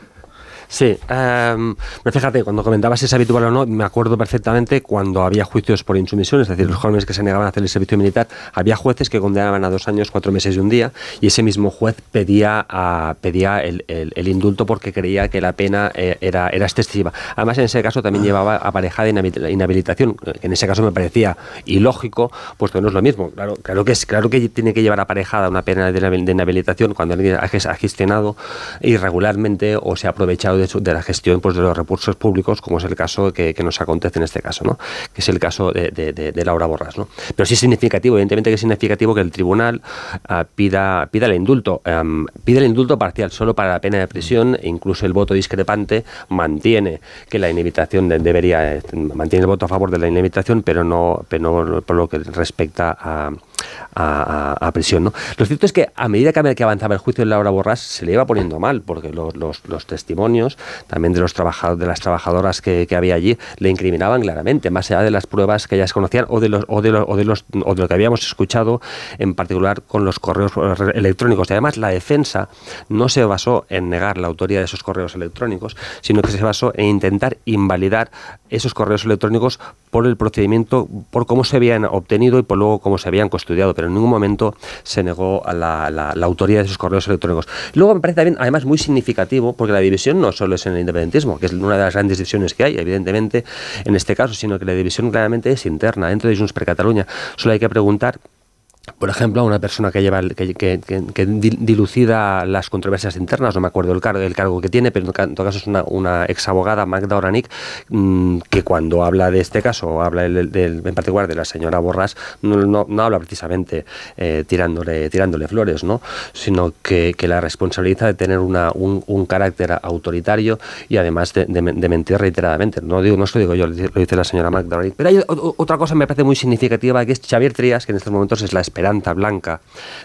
Sí, em, pero fíjate, cuando comentabas si es habitual o no, me acuerdo perfectamente cuando había juicios por insumisión, es decir, los jóvenes que se negaban a hacer el servicio militar, había jueces que condenaban a dos años, cuatro meses y un día, y ese mismo juez pedía, a, pedía el, el, indulto porque creía que la pena eh, era, era excesiva. Además, en ese caso también llevaba aparejada inhabilitación, que en ese caso me parecía ilógico, puesto que no es lo mismo. Claro, claro, que, es, claro que tiene que llevar aparejada una pena de inhabilitación cuando alguien ha gestionado irregularmente o se ha aprovechado de, la gestión pues, de los recursos públicos, como es el caso que, nos acontece en este caso, ¿no? que es el caso de, Laura Borras. ¿no? Pero sí es significativo, evidentemente que es significativo que el tribunal ah, pida, pida el indulto, em, pide el indulto parcial solo para la pena de prisión, e incluso el voto discrepante mantiene que la inhabilitación debería, eh, mantiene el voto a favor de la inhabilitación, pero no, pero no por lo que respecta a a, prisión. ¿no? Lo cierto es que a medida que avanzaba el juicio de Laura Borrás se le iba poniendo mal, porque los, los, testimonios también de, los trabajadores, de las trabajadoras que, había allí le incriminaban claramente, más allá de las pruebas que ellas conocían o de, los, o, de o, de los, o de lo que habíamos escuchado, en particular con los correos electrónicos. Y además la defensa no se basó en negar la autoría de esos correos electrónicos, sino que se basó en intentar invalidar esos correos electrónicos por el procedimiento, por cómo se habían obtenido y por luego cómo se habían pero en ningún momento se negó a la, la, autoría de esos correos electrónicos. Luego me parece también, además, muy significativo, porque la división no solo es en el independentismo, que es una de las grandes divisiones que hay, evidentemente, en este caso, sino que la división claramente es interna, dentro de Junts per Cataluña. Solo hay que preguntar por ejemplo, a una persona que lleva que, que, dilucida las controversias internas, no me acuerdo el cargo, el cargo que tiene, pero en todo caso es una, una ex abogada, Magda Oranik, mm, que cuando habla de este caso, habla en particular de la señora Borras, no, no, habla precisamente eh, tirándole, tirándole flores, ¿no? sino que, la responsabiliza de tener una, un, carácter autoritario y además de, mentir reiteradamente. No, digo, no esto digo yo, lo dice la señora Magda Oranik. Pero hay otra cosa que me parece muy significativa, que es Xavier Trías, que en estos momentos es la esperanza blanca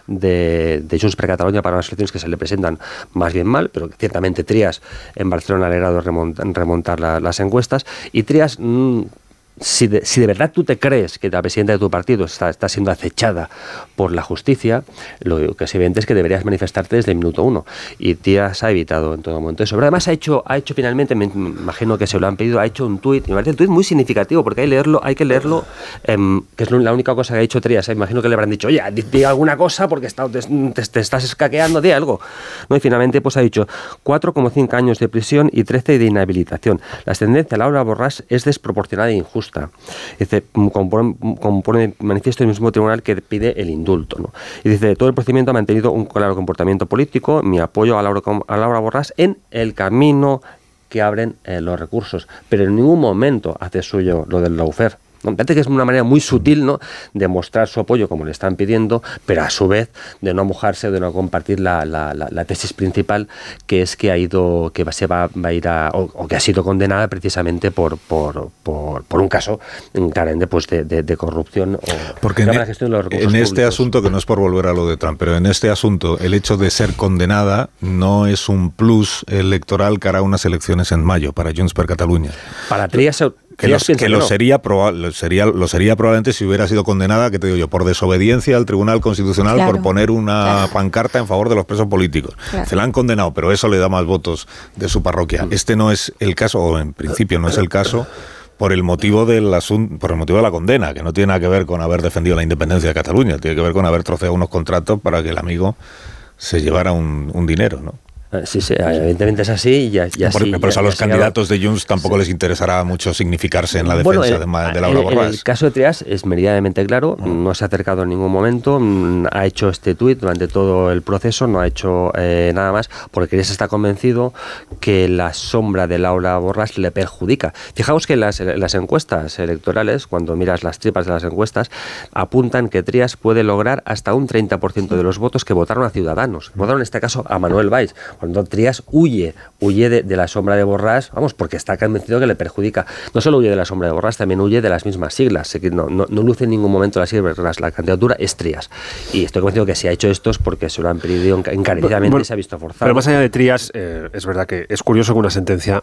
de, de Junts per Catalunya para las elecciones que se le presentan más bien mal, pero ciertamente Trias en Barcelona ha logrado remontar, las encuestas. Y Trias mm, si de, si de, verdad tú te crees que la presidenta de tu partido está, está, siendo acechada por la justicia, lo que es evidente es que deberías manifestarte desde el minuto uno. Y Tías ha evitado en todo momento eso. Pero además ha hecho, ha hecho finalmente, me imagino que se lo han pedido, ha hecho un tuit, me parece un tuit muy significativo, porque hay, leerlo, hay que leerlo, em, que es la única cosa que ha hecho Trias. Me imagino que le habrán dicho, oye, diga alguna cosa porque está, te, estás escaqueando de algo. ¿No? Y finalmente pues ha dicho 4,5 años de prisión y 13 de inhabilitación. La ascendencia a Laura Borrás es desproporcionada e injusta Dice, compone, manifiesto el mismo tribunal que pide el indulto. ¿no? Y dice, todo el procedimiento ha mantenido un claro comportamiento político, mi apoyo a Laura, a Borrás en el camino que abren eh, los recursos, pero en ningún momento hace suyo lo del lawfare. Me parece que es una manera muy sutil ¿no? de mostrar su apoyo, como le están pidiendo, pero a su vez de no mojarse, de no compartir la, la, tesis principal, que es que ha ido, que se va, a ir a, o, que ha sido condenada precisamente por, por, por, un caso claramente pues, de, de, corrupción o Porque en, e- en este asunto, que no es por volver a lo de Trump, pero en este asunto el hecho de ser condenada no es un plus electoral cara a unas elecciones en mayo para Junts per Catalunya. Para Trias que, lo, sería, sería, lo sería probablemente si hubiera sido condenada, que te digo yo, por desobediencia al Tribunal Constitucional por poner una pancarta en favor de los presos políticos. Se la han condenado, pero eso le da más votos de su parroquia. Mm. Este no es el caso, o en principio no es el caso por el motivo del asunto, por el motivo de la condena, que no tiene nada que ver con haber defendido la independencia de Cataluña, tiene que ver con haber troceado unos contratos para que el amigo se llevara un, un dinero, ¿no? Eh, sí, sí, evidentemente es así. Y, así, por, eso a los candidatos de Junts tampoco les interesará mucho significarse en la defensa de, Laura Borràs. El, caso de Trias es meridianamente claro, no se ha acercado en ningún momento, mm, ha hecho este tuit durante todo el proceso, no ha hecho eh, nada más, porque él está convencido que la sombra de Laura Borràs le perjudica. Fijaos que las, las encuestas electorales, cuando miras las tripas de las encuestas, apuntan que Trias puede lograr hasta un 30% de los votos que votaron a Ciudadanos. Votaron en este caso a Manuel Valls cuando Trias huye, huye de, la sombra de Borrás, vamos, porque está convencido que le perjudica. No solo huye de la sombra de Borrás, también huye de las mismas siglas. No, no, no luce en ningún momento las siglas, la candidatura es Trias. Y estoy convencido que si ha hecho esto es porque se lo han pedido encarecidamente y se ha visto forzado. Pero más allá de Trias, eh, es verdad que es curioso que una sentencia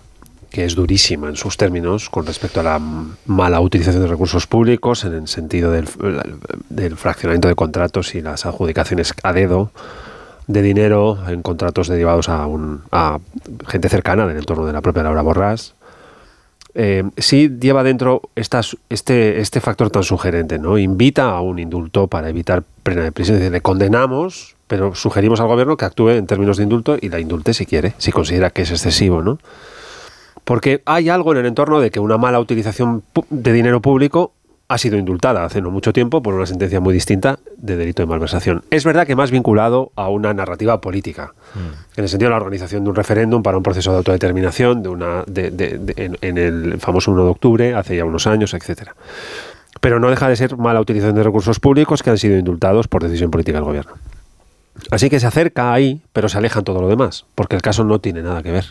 que es durísima en sus términos con respecto a la mala utilización de recursos públicos en el sentido del, del fraccionamiento de contratos y las adjudicaciones a dedo de dinero en contratos derivados a, un, a gente cercana en el entorno de la propia Laura Borrás. Eh, sí lleva dentro este, este factor tan sugerente, ¿no? Invita a un indulto para evitar pena de prisión. le condenamos, pero sugerimos al gobierno que actúe en términos de indulto y la indulte si quiere, si considera que es excesivo, ¿no? Porque hay algo en el entorno de que una mala utilización de dinero público ha sido indultada hace no mucho tiempo por una sentencia muy distinta de delito de malversación. Es verdad que más vinculado a una narrativa política, mm. en el sentido de la organización de un referéndum para un proceso de autodeterminación de una, en, el famoso 1 de octubre, hace ya unos años, etcétera. Pero no deja de ser mala utilización de recursos públicos que han sido indultados por decisión política del gobierno. Así que se acerca ahí, pero se aleja en todo lo demás, porque el caso no tiene nada que ver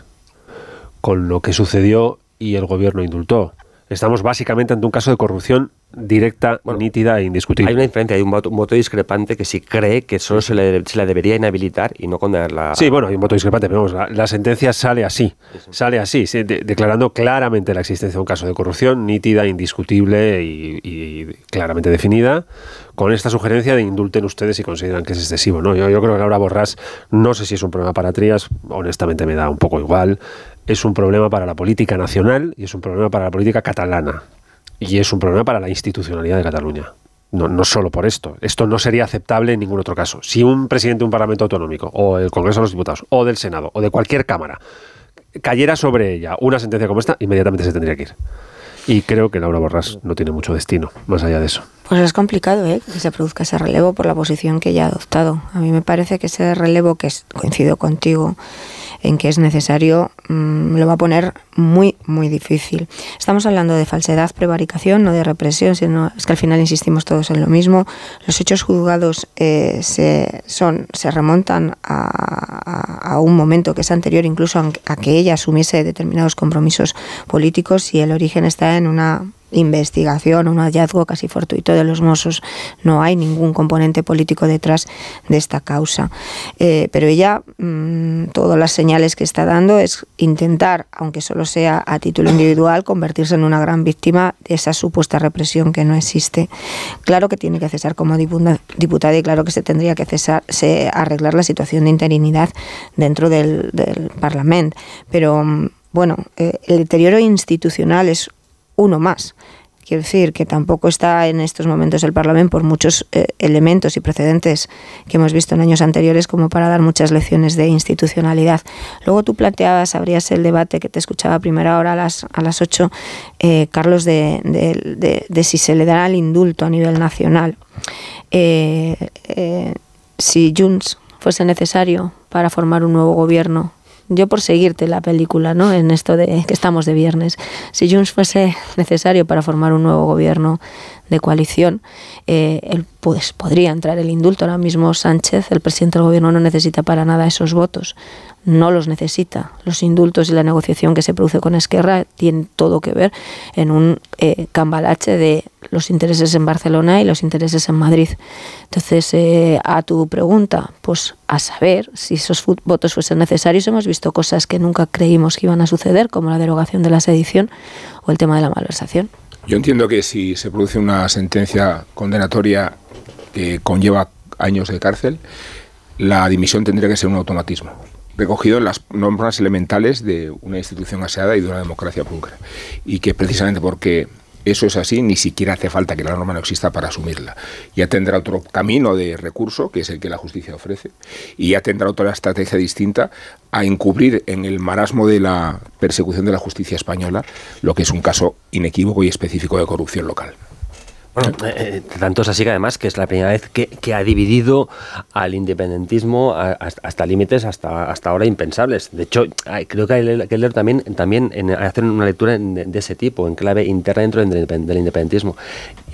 con lo que sucedió y el gobierno indultó. Estamos básicamente ante un caso de corrupción directa, nítida e indiscutible. Hay una diferencia, hay un voto, discrepante que sí cree que solo se le, se debería inhabilitar y no condenarla. Sí, bueno, hay un voto discrepante, pero vamos, la, sentencia sale así, sale así, declarando claramente la existencia de un caso de corrupción nítida, indiscutible y, claramente definida, con esta sugerencia de indulten ustedes si consideran que es excesivo. ¿no? Yo, yo creo que Laura Borrás, no sé si es un problema para Trías, honestamente me da un poco igual, es un problema para la política nacional y es un problema para la política catalana y es un problema para la institucionalidad de Cataluña. No, no solo por esto. Esto no sería aceptable en ningún otro caso. Si un presidente de un Parlamento autonómico, o el Congreso de los Diputados, o del Senado, o de cualquier Cámara, cayera sobre ella una sentencia como esta, inmediatamente se tendría que ir. Y creo que Laura Borrás no tiene mucho destino, más allá de eso. Pues es complicado ¿eh? que se produzca ese relevo por la posición que ella ha adoptado. A mí me parece que ese relevo, que coincido contigo, en que es necesario, mm, lo va a poner muy, muy difícil. Estamos hablando de falsedad, prevaricación, no de represión, sino es que al final insistimos todos en lo mismo. Los hechos juzgados eh, se, son, se remontan a, a, un momento que es anterior incluso a que ella asumiese determinados compromisos políticos y el origen está en una investigación, un hallazgo casi fortuito de los Mossos. No hay ningún componente político detrás de esta causa. Eh, pero ella, mm, todas las señales que está dando es intentar, aunque solo sea a título individual, convertirse en una gran víctima de esa supuesta represión que no existe. Claro que tiene que cesar como diputada y claro que se tendría que cesar, se, arreglar la situación de interinidad dentro del, Parlamento. Pero mm, bueno, eh, el deterioro institucional es uno más. Quiero decir que tampoco está en estos momentos el Parlamento por muchos eh, elementos y precedentes que hemos visto en años anteriores como para dar muchas lecciones de institucionalidad. Luego tú planteabas, abrías el debate que te escuchaba a primera hora a las, a las 8, eh, Carlos, de, de, si se le dará el indulto a nivel nacional. Eh, si Junts fuese necesario para formar un nuevo gobierno yo por seguirte la película, ¿no? En esto de que estamos de viernes. Si Junts fuese necesario para formar un nuevo gobierno de coalición, eh, pues, podría entrar el indulto. Ahora mismo Sánchez, el presidente del gobierno, no necesita para nada esos votos. No los necesita. Los indultos y la negociación que se produce con Esquerra tienen todo que ver en un eh, cambalache de los intereses en Barcelona y los intereses en Madrid. Entonces, eh, a tu pregunta, pues a saber si esos votos fuesen necesarios, hemos visto cosas que nunca creímos que iban a suceder, como la derogación de la sedición o el tema de la malversación. Yo entiendo que si se produce una sentencia condenatoria que conlleva años de cárcel, la dimisión tendría que ser un automatismo recogido en las normas elementales de una institución aseada y de una democracia pública. Y que precisamente porque eso es así, ni siquiera hace falta que la norma no exista para asumirla. Ya tendrá otro camino de recurso, que es el que la justicia ofrece, y ya tendrá otra estrategia distinta a encubrir en el marasmo de la persecución de la justicia española lo que es un caso inequívoco y específico de corrupción local. Bueno, eh, eh, tanto es así que además que es la primera vez que, ha dividido al independentismo hasta, límites hasta, hasta ahora impensables. De hecho, creo que hay que leer también, también en, hacer una lectura de, ese tipo, en clave interna dentro del, independentismo.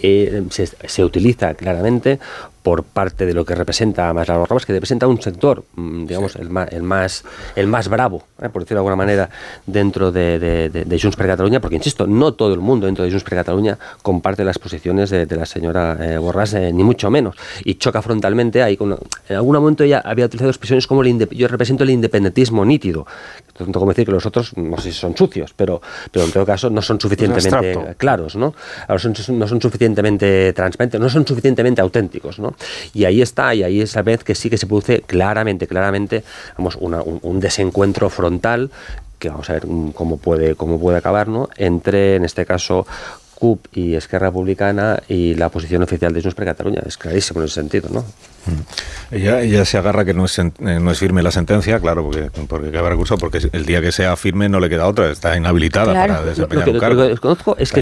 Eh, se, se, utiliza claramente por parte de lo que representa más las Rabas, que representa un sector, mm, digamos, el, más, el, más, el más bravo, eh, por decirlo de alguna manera, dentro de, de, Junts per Catalunya, porque, insisto, no todo el mundo dentro de Junts per Catalunya comparte las posiciones de, la señora eh, Borràs, eh, ni mucho menos, y choca frontalmente ahí. Con, en algún momento ella había utilizado expresiones como el yo represento el independentismo nítido, tanto como decir que los otros, no sé si son sucios, pero, pero en todo caso no son suficientemente claros, ¿no? no son suficientemente transparentes, no son suficientemente auténticos, ¿no? Y ahí está, y ahí es la vez que sí que se produce claramente, claramente, vamos, un, desencuentro frontal que vamos a ver cómo puede, cómo puede acabar, ¿no? Entre, en este caso, CUP y Esquerra Republicana y la posición oficial de Junts per Cataluña. Es clarísimo en ese sentido, ¿no? Mm. Ella, ella se agarra que no es, eh, no es firme la sentencia, claro, porque, porque recurso, porque el día que sea firme no le queda otra, está inhabilitada para desempeñar un cargo. Lo que desconozco es que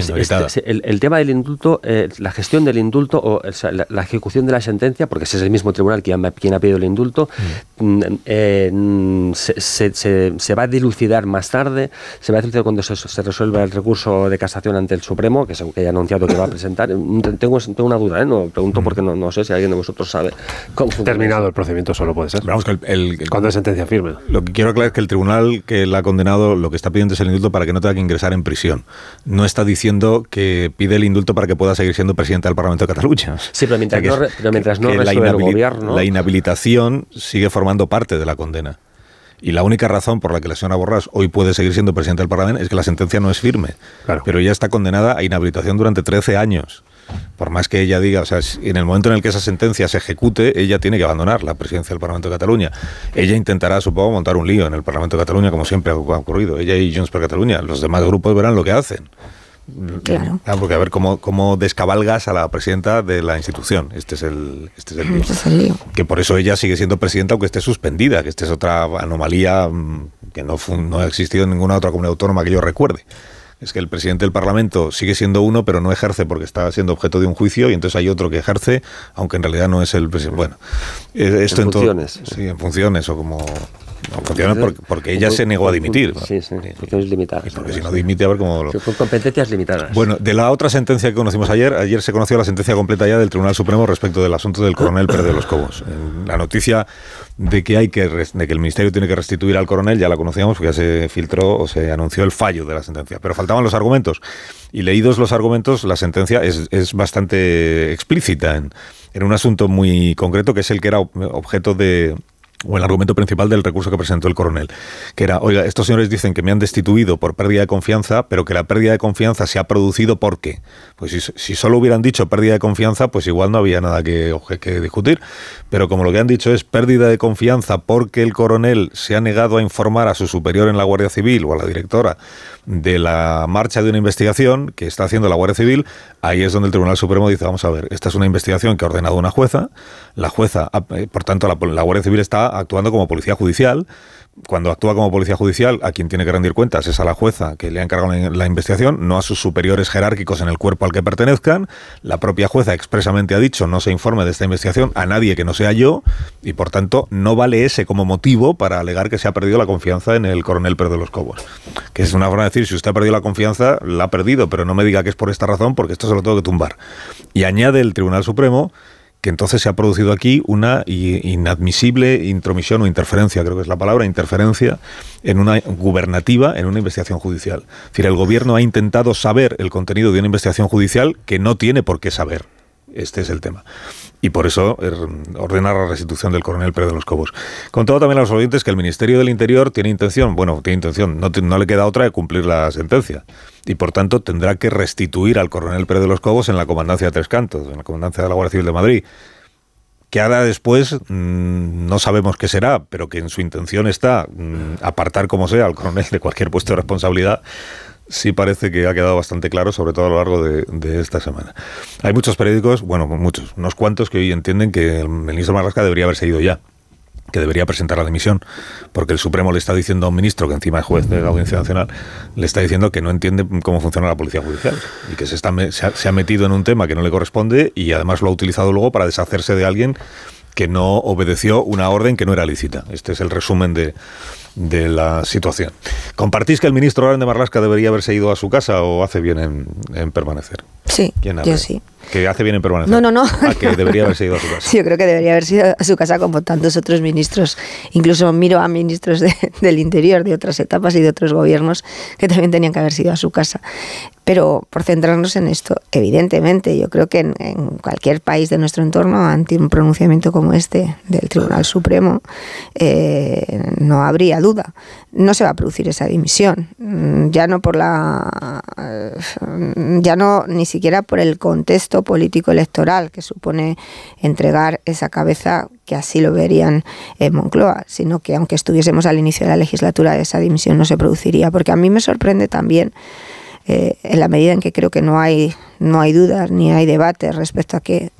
el, tema del indulto, eh, la gestión del indulto o la, ejecución de la sentencia, porque ese es el mismo tribunal quien, quien ha pedido el indulto, mm. Mm, eh, se, se, va a dilucidar más tarde, se va a dilucidar cuando se, resuelva el recurso de casación ante el Supremo, que que haya anunciado que va a presentar. Tengo, tengo una duda, ¿eh? no pregunto porque no, no sé si alguien de vosotros sabe. Terminado el procedimiento solo puede ser. Vamos, que el, Cuando es sentencia firme. Lo que quiero aclarar es que el tribunal que la ha condenado lo que está pidiendo es el indulto para que no tenga que ingresar en prisión. No está diciendo que pide el indulto para que pueda seguir siendo presidente del Parlamento de Cataluña. Sí, pero mientras no, pero mientras no la, el gobierno... la inhabilitación sigue formando parte de la condena. Y la única razón por la que la señora Borras hoy puede seguir siendo presidente del Parlamento es que la sentencia no es firme. Claro. Pero ella está condenada a inhabilitación durante 13 años por más que ella diga, o sea, en el momento en el que esa sentencia se ejecute, ella tiene que abandonar la presidencia del Parlamento de Cataluña. Ella intentará, supongo, montar un lío en el Parlamento de Cataluña, como siempre ha ocurrido. Ella y Junts per Cataluña. Los demás grupos verán lo que hacen. Claro. Ah, porque a ver cómo, cómo descabalgas a la presidenta de la institución. Este es el, este es el, este lío. Que por eso ella sigue siendo presidenta aunque esté suspendida, que esta es otra anomalía mm, que no, no ha existido en ninguna otra comunidad autónoma que yo recuerde es que el presidente del Parlamento sigue siendo uno, pero no ejerce porque está siendo objeto de un juicio, y entonces hay otro que ejerce, aunque en realidad no es el presidente. Bueno, eh, esto en, funciones. sí, en funciones, o como porque, ella se negó a dimitir. Sí, sí, funciones limitadas. porque si no dimite, a ver cómo... Con competencias limitadas. Bueno, de la otra sentencia que conocimos ayer, ayer se conoció la sentencia completa ya del Tribunal Supremo respecto del asunto del coronel Pérez de los Cobos. La noticia de que hay que de que el ministerio tiene que restituir al coronel ya la conocíamos porque ya se filtró o se anunció el fallo de la sentencia. Pero faltaban los argumentos. Y leídos los argumentos la sentencia es, es bastante explícita en, en un asunto muy concreto que es el que era objeto de o el argumento principal del recurso que presentó el coronel, que era, oiga, estos señores dicen que me han destituido por pérdida de confianza, pero que la pérdida de confianza se ha producido ¿por qué? Pues si, si solo hubieran dicho pérdida de confianza, pues igual no había nada que, que discutir, pero como lo que han dicho es pérdida de confianza porque el coronel se ha negado a informar a su superior en la Guardia Civil o a la directora de la marcha de una investigación que está haciendo la Guardia Civil, ahí es donde el Tribunal Supremo dice, vamos a ver, esta es una investigación que ha ordenado una jueza, la jueza, eh, por tanto, la Guardia Civil está actuando como policía judicial, cuando actúa como policía judicial, a quien tiene que rendir cuentas es a la jueza que le ha encargado la investigación, no a sus superiores jerárquicos en el cuerpo al que pertenezcan. La propia jueza expresamente ha dicho no se informe de esta investigación a nadie que no sea yo y por tanto no vale ese como motivo para alegar que se ha perdido la confianza en el coronel Pedro de los Cobos. Que es una forma de decir, si usted ha perdido la confianza, la ha perdido, pero no me diga que es por esta razón porque esto se lo tengo que tumbar. Y añade el Tribunal Supremo que entonces se ha producido aquí una inadmisible intromisión o interferencia, creo que es la palabra, interferencia en una gubernativa, en una investigación judicial. Es decir, el gobierno ha intentado saber el contenido de una investigación judicial que no tiene por qué saber. Este es el tema. Y por eso er, ordena la restitución del coronel Pérez de los Cobos. Contado también a los oyentes que el Ministerio del Interior tiene intención, bueno, tiene intención, no, le queda otra de cumplir la sentencia. Y por tanto tendrá que restituir al coronel Pérez de los Cobos en la comandancia de Tres Cantos, en la comandancia de la Guardia Civil de Madrid. Que hará después, mm, no sabemos qué será, pero que en su intención está mm, apartar como sea al coronel de cualquier puesto de responsabilidad sí parece que ha quedado bastante claro, sobre todo a lo largo de, esta semana. Hay muchos periódicos, bueno, muchos, unos cuantos que hoy entienden que el ministro Marrasca debería haberse ido ya que debería presentar la dimisión, porque el Supremo le está diciendo a un ministro que encima es juez de la Audiencia Nacional, le está diciendo que no entiende cómo funciona la policía judicial y que se, está, se ha metido en un tema que no le corresponde y además lo ha utilizado luego para deshacerse de alguien que no obedeció una orden que no era lícita. Este es el resumen de, de la situación. ¿Compartís que el ministro Grande Marlasca debería haberse ido a su casa o hace bien en, permanecer? Sí, yo sí. Que hace bien en permanecer. No, no, no. A que debería haberse ido a su casa. Sí, yo creo que debería haberse ido a su casa como tantos otros ministros. Incluso miro a ministros del interior de otras etapas y de otros gobiernos que también tenían que haber sido a su casa. Pero por centrarnos en esto, evidentemente, yo creo que en, cualquier país de nuestro entorno, ante un pronunciamiento como este del Tribunal Supremo, eh, no habría duda. No se va a producir esa dimisión. Mm, ya no por la. Eh, ya no ni siquiera por el contexto político electoral que supone entregar esa cabeza que así lo verían en Moncloa, sino que aunque estuviésemos al inicio de la legislatura, esa dimisión no se produciría. Porque a mí me sorprende también eh, en la medida en que creo que no hay, no hay dudas ni hay debate respecto a que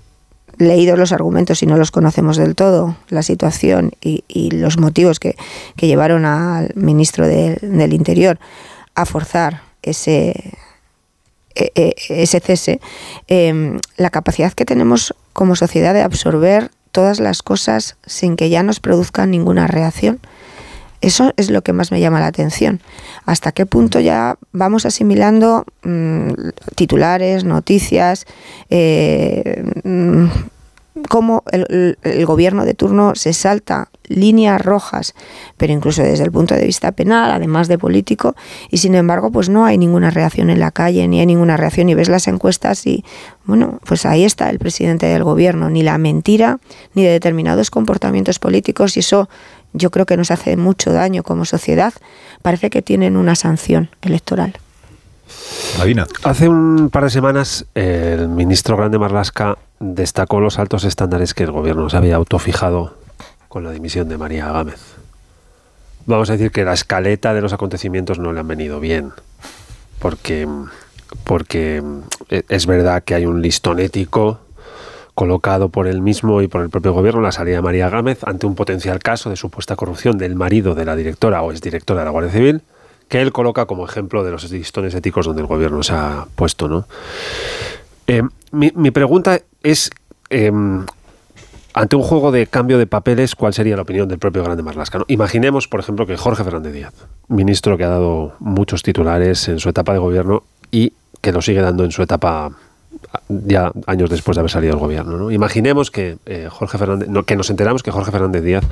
leídos los argumentos y no los conocemos del todo, la situación y, los motivos que, llevaron al ministro del Interior a forzar ese, e, e, ese cese, em, la capacidad que tenemos como sociedad de absorber todas las cosas sin que ya nos produzcan ninguna reacción. Eso es lo que más me llama la atención. ¿Hasta qué punto ya vamos asimilando mm, titulares, noticias, eh, mm, cómo el, gobierno de turno se salta líneas rojas, pero incluso desde el punto de vista penal, además de político, y sin embargo, pues no hay ninguna reacción en la calle, ni hay ninguna reacción, y ves las encuestas y, bueno, pues ahí está el presidente del gobierno, ni la mentira, ni de determinados comportamientos políticos, y eso yo creo que nos hace mucho daño como sociedad, parece que tienen una sanción electoral. Hace un par de semanas el ministro Grande Marlasca destacó los altos estándares que el gobierno se había autofijado con la dimisión de María Gámez. Vamos a decir que la escaleta de los acontecimientos no le han venido bien, porque, porque eh, es verdad que hay un listón ético colocado por él mismo y por el propio gobierno la salida de María Gámez ante un potencial caso de supuesta corrupción del marido de la directora o exdirectora de la Guardia Civil, que él coloca como ejemplo de los listones éticos donde el gobierno se ha puesto. ¿no? Eh, mi, pregunta es, em, ante un juego de cambio de papeles, ¿cuál sería la opinión del propio Grande Marlasca? Imaginemos, por ejemplo, que Jorge Fernández Díaz, ministro que ha dado muchos titulares en su etapa de gobierno y que lo sigue dando en su etapa ya años después de haber salido del gobierno. Imaginemos que eh, Jorge Fernández, que nos enteramos que Jorge Fernández Díaz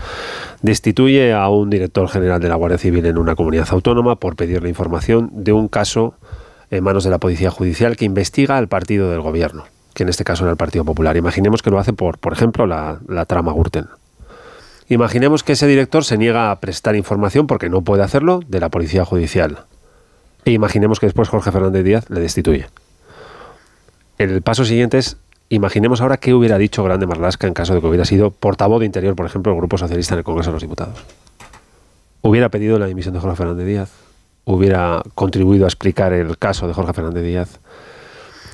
destituye a un director general de la Guardia Civil en una comunidad autónoma por pedirle información de un caso en manos de la Policía Judicial que investiga al partido del gobierno que en este caso era el Partido Popular. Imaginemos que lo hace por, por ejemplo, la, trama Gürtel. Imaginemos que ese director se niega a prestar información porque no puede hacerlo de la Policía Judicial. E imaginemos que después Jorge Fernández Díaz le destituye. El paso siguiente es, imaginemos ahora qué hubiera dicho Grande Marlasca en caso de que hubiera sido portavoz de Interior, por ejemplo, del Grupo Socialista en el Congreso de los Diputados. Hubiera pedido la dimisión de Jorge Fernández Díaz, hubiera contribuido a explicar el caso de Jorge Fernández Díaz,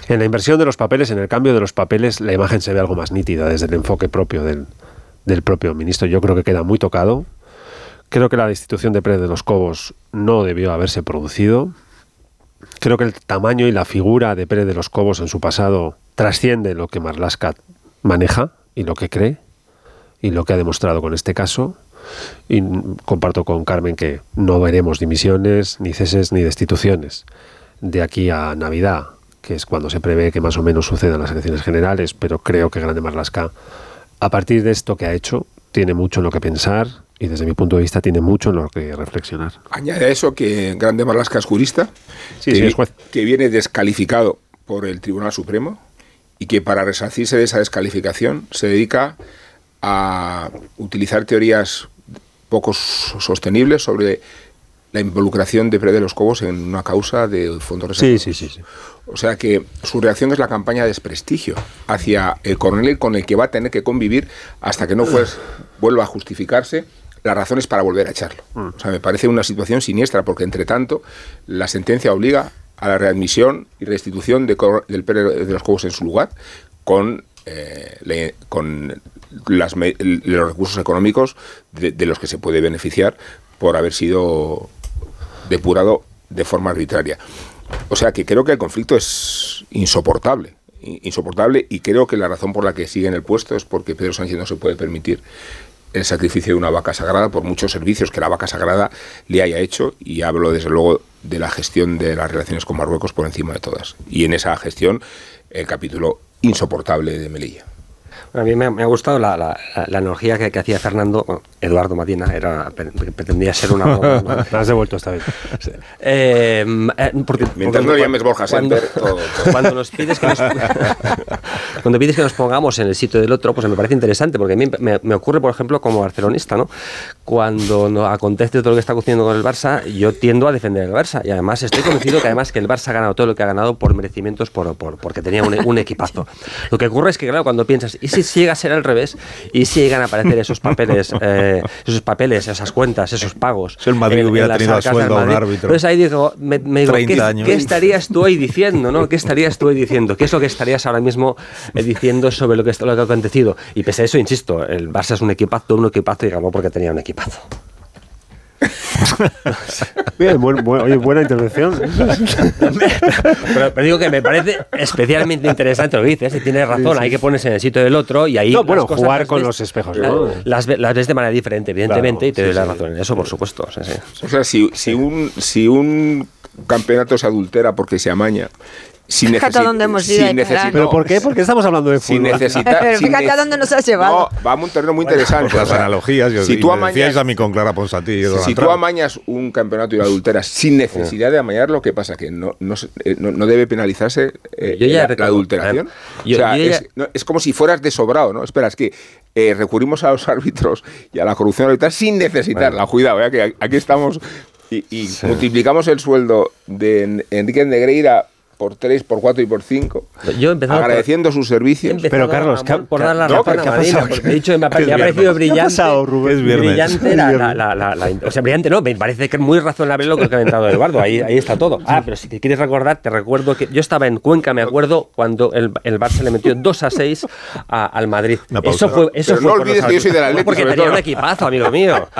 en la inversión de los papeles, en el cambio de los papeles, la imagen se ve algo más nítida desde el enfoque propio del, propio ministro. Yo creo que queda muy tocado. Creo que la destitución de Pérez de los Cobos no debió haberse producido. Creo que el tamaño y la figura de Pérez de los Cobos en su pasado trasciende lo que Marlaska maneja y lo que cree y lo que ha demostrado con este caso. Y comparto con Carmen que no veremos dimisiones, ni ceses, ni destituciones de aquí a Navidad que es cuando se prevé que más o menos sucedan las elecciones generales, pero creo que Grande Marlasca, a partir de esto que ha hecho, tiene mucho en lo que pensar y desde mi punto de vista tiene mucho en lo que reflexionar. Añade a eso que Grande Marlasca es jurista, Sí, que, sí, es juez. que viene descalificado por el Tribunal Supremo y que para resarcirse de esa descalificación se dedica a utilizar teorías poco so- sostenibles sobre la involucración de Pérez de los Cobos en una causa de fondos Sí, reservados. sí, sí, sí. O sea que su reacción es la campaña de desprestigio hacia el coronel con el que va a tener que convivir hasta que no pues, vuelva a justificarse las razones para volver a echarlo. O sea, me parece una situación siniestra porque, entre tanto, la sentencia obliga a la readmisión y restitución de del de los Cobos en su lugar con, eh, le- con las los recursos económicos de, de los que se puede beneficiar por haber sido depurado de forma arbitraria. O sea que creo que el conflicto es insoportable, insoportable y creo que la razón por la que sigue en el puesto es porque Pedro Sánchez no se puede permitir el sacrificio de una vaca sagrada por muchos servicios que la vaca sagrada le haya hecho y hablo desde luego de la gestión de las relaciones con Marruecos por encima de todas. Y en esa gestión el capítulo insoportable de Melilla. Bueno, a mí me, me ha gustado la, la, la- que, que hacía Fernando, bueno, Eduardo Matina, era, pre- pretendía ser una broma, ¿no? Me has devuelto esta vez. Eh, eh, porque, Mientras porque no llames Borja cuando, Semper, todo- todo. cuando nos pides que nos, cuando pides que nos pongamos en el sitio del otro, pues me parece interesante, porque a mí me, me ocurre, por ejemplo, como barcelonista, ¿no? Cuando no acontece todo lo que está ocurriendo con el Barça, yo tiendo a defender el Barça y además estoy convencido que además que el Barça ha ganado todo lo que ha ganado por merecimientos, por, por- porque tenía un, un equipazo. Lo que ocurre es que, claro, cuando piensas, ¿y si llega a ser al revés? ¿Y si llegan a aparecer esos papeles, eh, esos papeles, esas cuentas, esos pagos? Si el Madrid en- en hubiera las tenido a sueldo a un árbitro. Entonces ahí digo, me, me digo 30 ¿qué, qué estarías tú hoy diciendo? ¿no? ¿Qué estarías tú hoy diciendo? ¿Qué es lo que estarías ahora mismo eh, diciendo sobre lo que, lo que ha acontecido? Y pese a eso, insisto, el Barça es un equipazo, un equipazo y ganó porque tenía un equipazo. Bien, buen- buen- oye, buena intervención. Pero, pero digo que me parece especialmente interesante lo que dices, y tienes razón, Sí, sí. hay que ponerse en el sitio del otro y ahí... No, bueno, las cosas jugar las con ves- los espejos, la- ¿no? Las, las ves de manera diferente, evidentemente, Claro, y te sí, doy la sí. razón en eso, por supuesto. sí, sí. O sea, si, si, un, si un campeonato se adultera porque se amaña, sin Fíjate a dónde hemos ido sin ¿Pero por qué? Porque estamos hablando de sin fútbol. necesitar... Pero sin fíjate ne- a dónde nos has llevado. No, va a un terreno muy interesante. Por las O sea, analogías, yo, si tú amañas, a mí con Clara Ponsatí si tú amañas un campeonato y lo adulteras sin necesidad de amañarlo, ¿qué pasa? Que no, no, eh, no- no debe penalizarse eh, Yo ya la, adulteración. yo- o sea, yo ya- es, no, es como si fueras desobrado, ¿no? Espera, es que eh, recurrimos a los árbitros y a la corrupción arbitral sin necesitarla. Cuidado, ¿eh? que aquí estamos y, y multiplicamos el sueldo de En- Enrique Negreira por 3, por 4 y por 5, Yo agradeciendo sus servicios. Pero, Carlos, a- ¿qué ha- por dar la no, razón ¿qué a porque he dicho, me ha, ¿Qué es me ha parecido brillante. ¿Qué ha pasado, Rubén? Es viernes. Brillante la, la, la, la- la- o sea, brillante no, me parece que es muy razonable lo que ha comentado Eduardo, ahí, ahí está todo. Ah, pero si te quieres recordar, te recuerdo que yo estaba en Cuenca, me acuerdo, cuando el, el Barça le metió 2 a 6 a- al Madrid. Eso fue, eso Pero fue no olvides que yo soy del. Atlético, Porque tenía todo. un equipazo, amigo mío.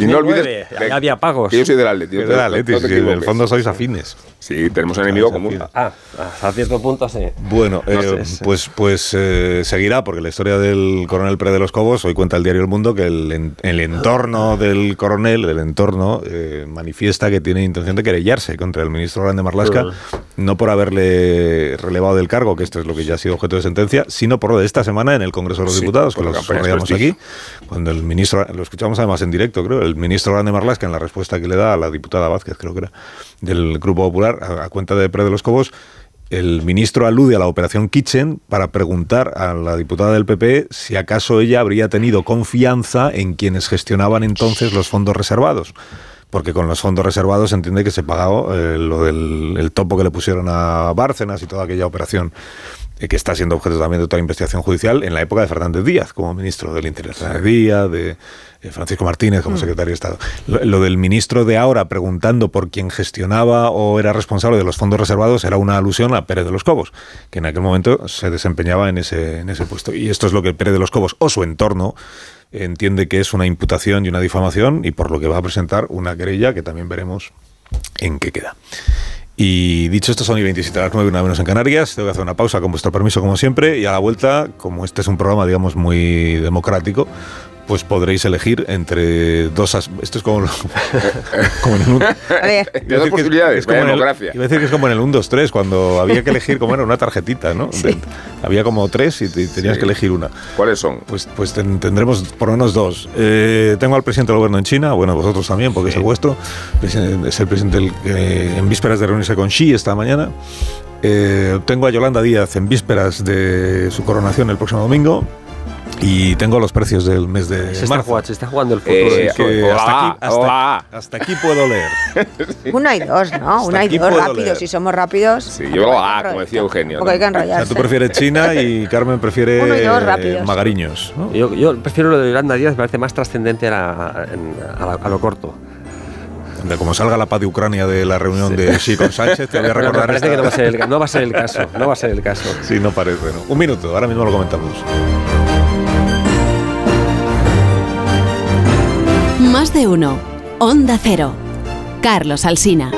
Y no 2009, olvides había pagos. que yo soy del Atlético. Del en el fondo sois afines. Sí, tenemos un enemigo Ah, hasta cierto punto sí. Bueno, No eh, sé, pues, pues eh, seguirá, porque la historia del coronel Pérez de los Cobos, hoy cuenta el diario El Mundo que el, el entorno del coronel, el entorno, eh, manifiesta que tiene intención de querellarse contra el ministro Grande Marlasca, no por haberle relevado del cargo, que esto es lo que ya ha sido objeto de sentencia, sino por lo de esta semana en el Congreso de los Sí, Diputados, que lo subrayamos aquí, cuando el ministro, lo escuchamos además en directo, creo, el ministro Grande Marlasca, en la respuesta que le da a la diputada Vázquez, creo que era, del Grupo Popular, a, a cuenta de Pérez de los Cobos, el ministro alude a la operación Kitchen para preguntar a la diputada del PP si acaso ella habría tenido confianza en quienes gestionaban entonces los fondos reservados. Porque con los fondos reservados se entiende que se pagó eh, lo del el topo que le pusieron a Bárcenas y toda aquella operación eh, que está siendo objeto también de otra investigación judicial en la época de Fernández Díaz como ministro del Interior. Fernández Díaz, de eh, Francisco Martínez como secretario de Estado. Lo, lo del ministro de ahora preguntando por quién gestionaba o era responsable de los fondos reservados era una alusión a Pérez de los Cobos, que en aquel momento se desempeñaba en ese, en ese puesto. Y esto es lo que Pérez de los Cobos o su entorno entiende que es una imputación y una difamación y por lo que va a presentar una querella que también veremos en qué queda. Y dicho esto, son y 27 a las 9, una menos en Canarias. Tengo que hacer una pausa con vuestro permiso, como siempre. Y a la vuelta, como este es un programa, digamos, muy democrático, pues podréis elegir entre dos... Esto es como, como en un... Dos posibilidades, es como en el, iba a decir que es como en el 1, 2, 3, cuando había que elegir como era una tarjetita, ¿no? había como tres y, tenías que elegir una. ¿Cuáles son? Pues, pues tendremos por lo menos dos. Eh, tengo al presidente del gobierno en China, bueno, vosotros también, porque es el vuestro. Es el presidente en vísperas de reunirse con Xi esta mañana. Eh, tengo a Yolanda Díaz en vísperas de su coronación el próximo domingo. Y tengo los precios del mes de se marzo. Está, se está jugando el futuro. Eh, hasta, aquí, hasta, hasta, aquí, puedo leer. Una y dos, ¿no? Una y dos rápidos. Si somos rápidos. Sí, yo A, como decía Eugenio. Porque hay que enrollarse. O sea, tú prefieres China y Carmen prefiere Uno y dos rápidos. Magariños. ¿no? Yo, yo, prefiero lo de Yolanda Díaz, me parece más trascendente a, a, a, lo corto. De como salga la paz de Ucrania de la reunión sí. de Xi con Sánchez, te voy a recordar. parece que no va, a ser el, no va a ser el caso. No va a ser el caso. Sí, no parece. ¿no? Un minuto, ahora mismo lo comentamos. Más de uno. Onda Cero. Carlos Alsina.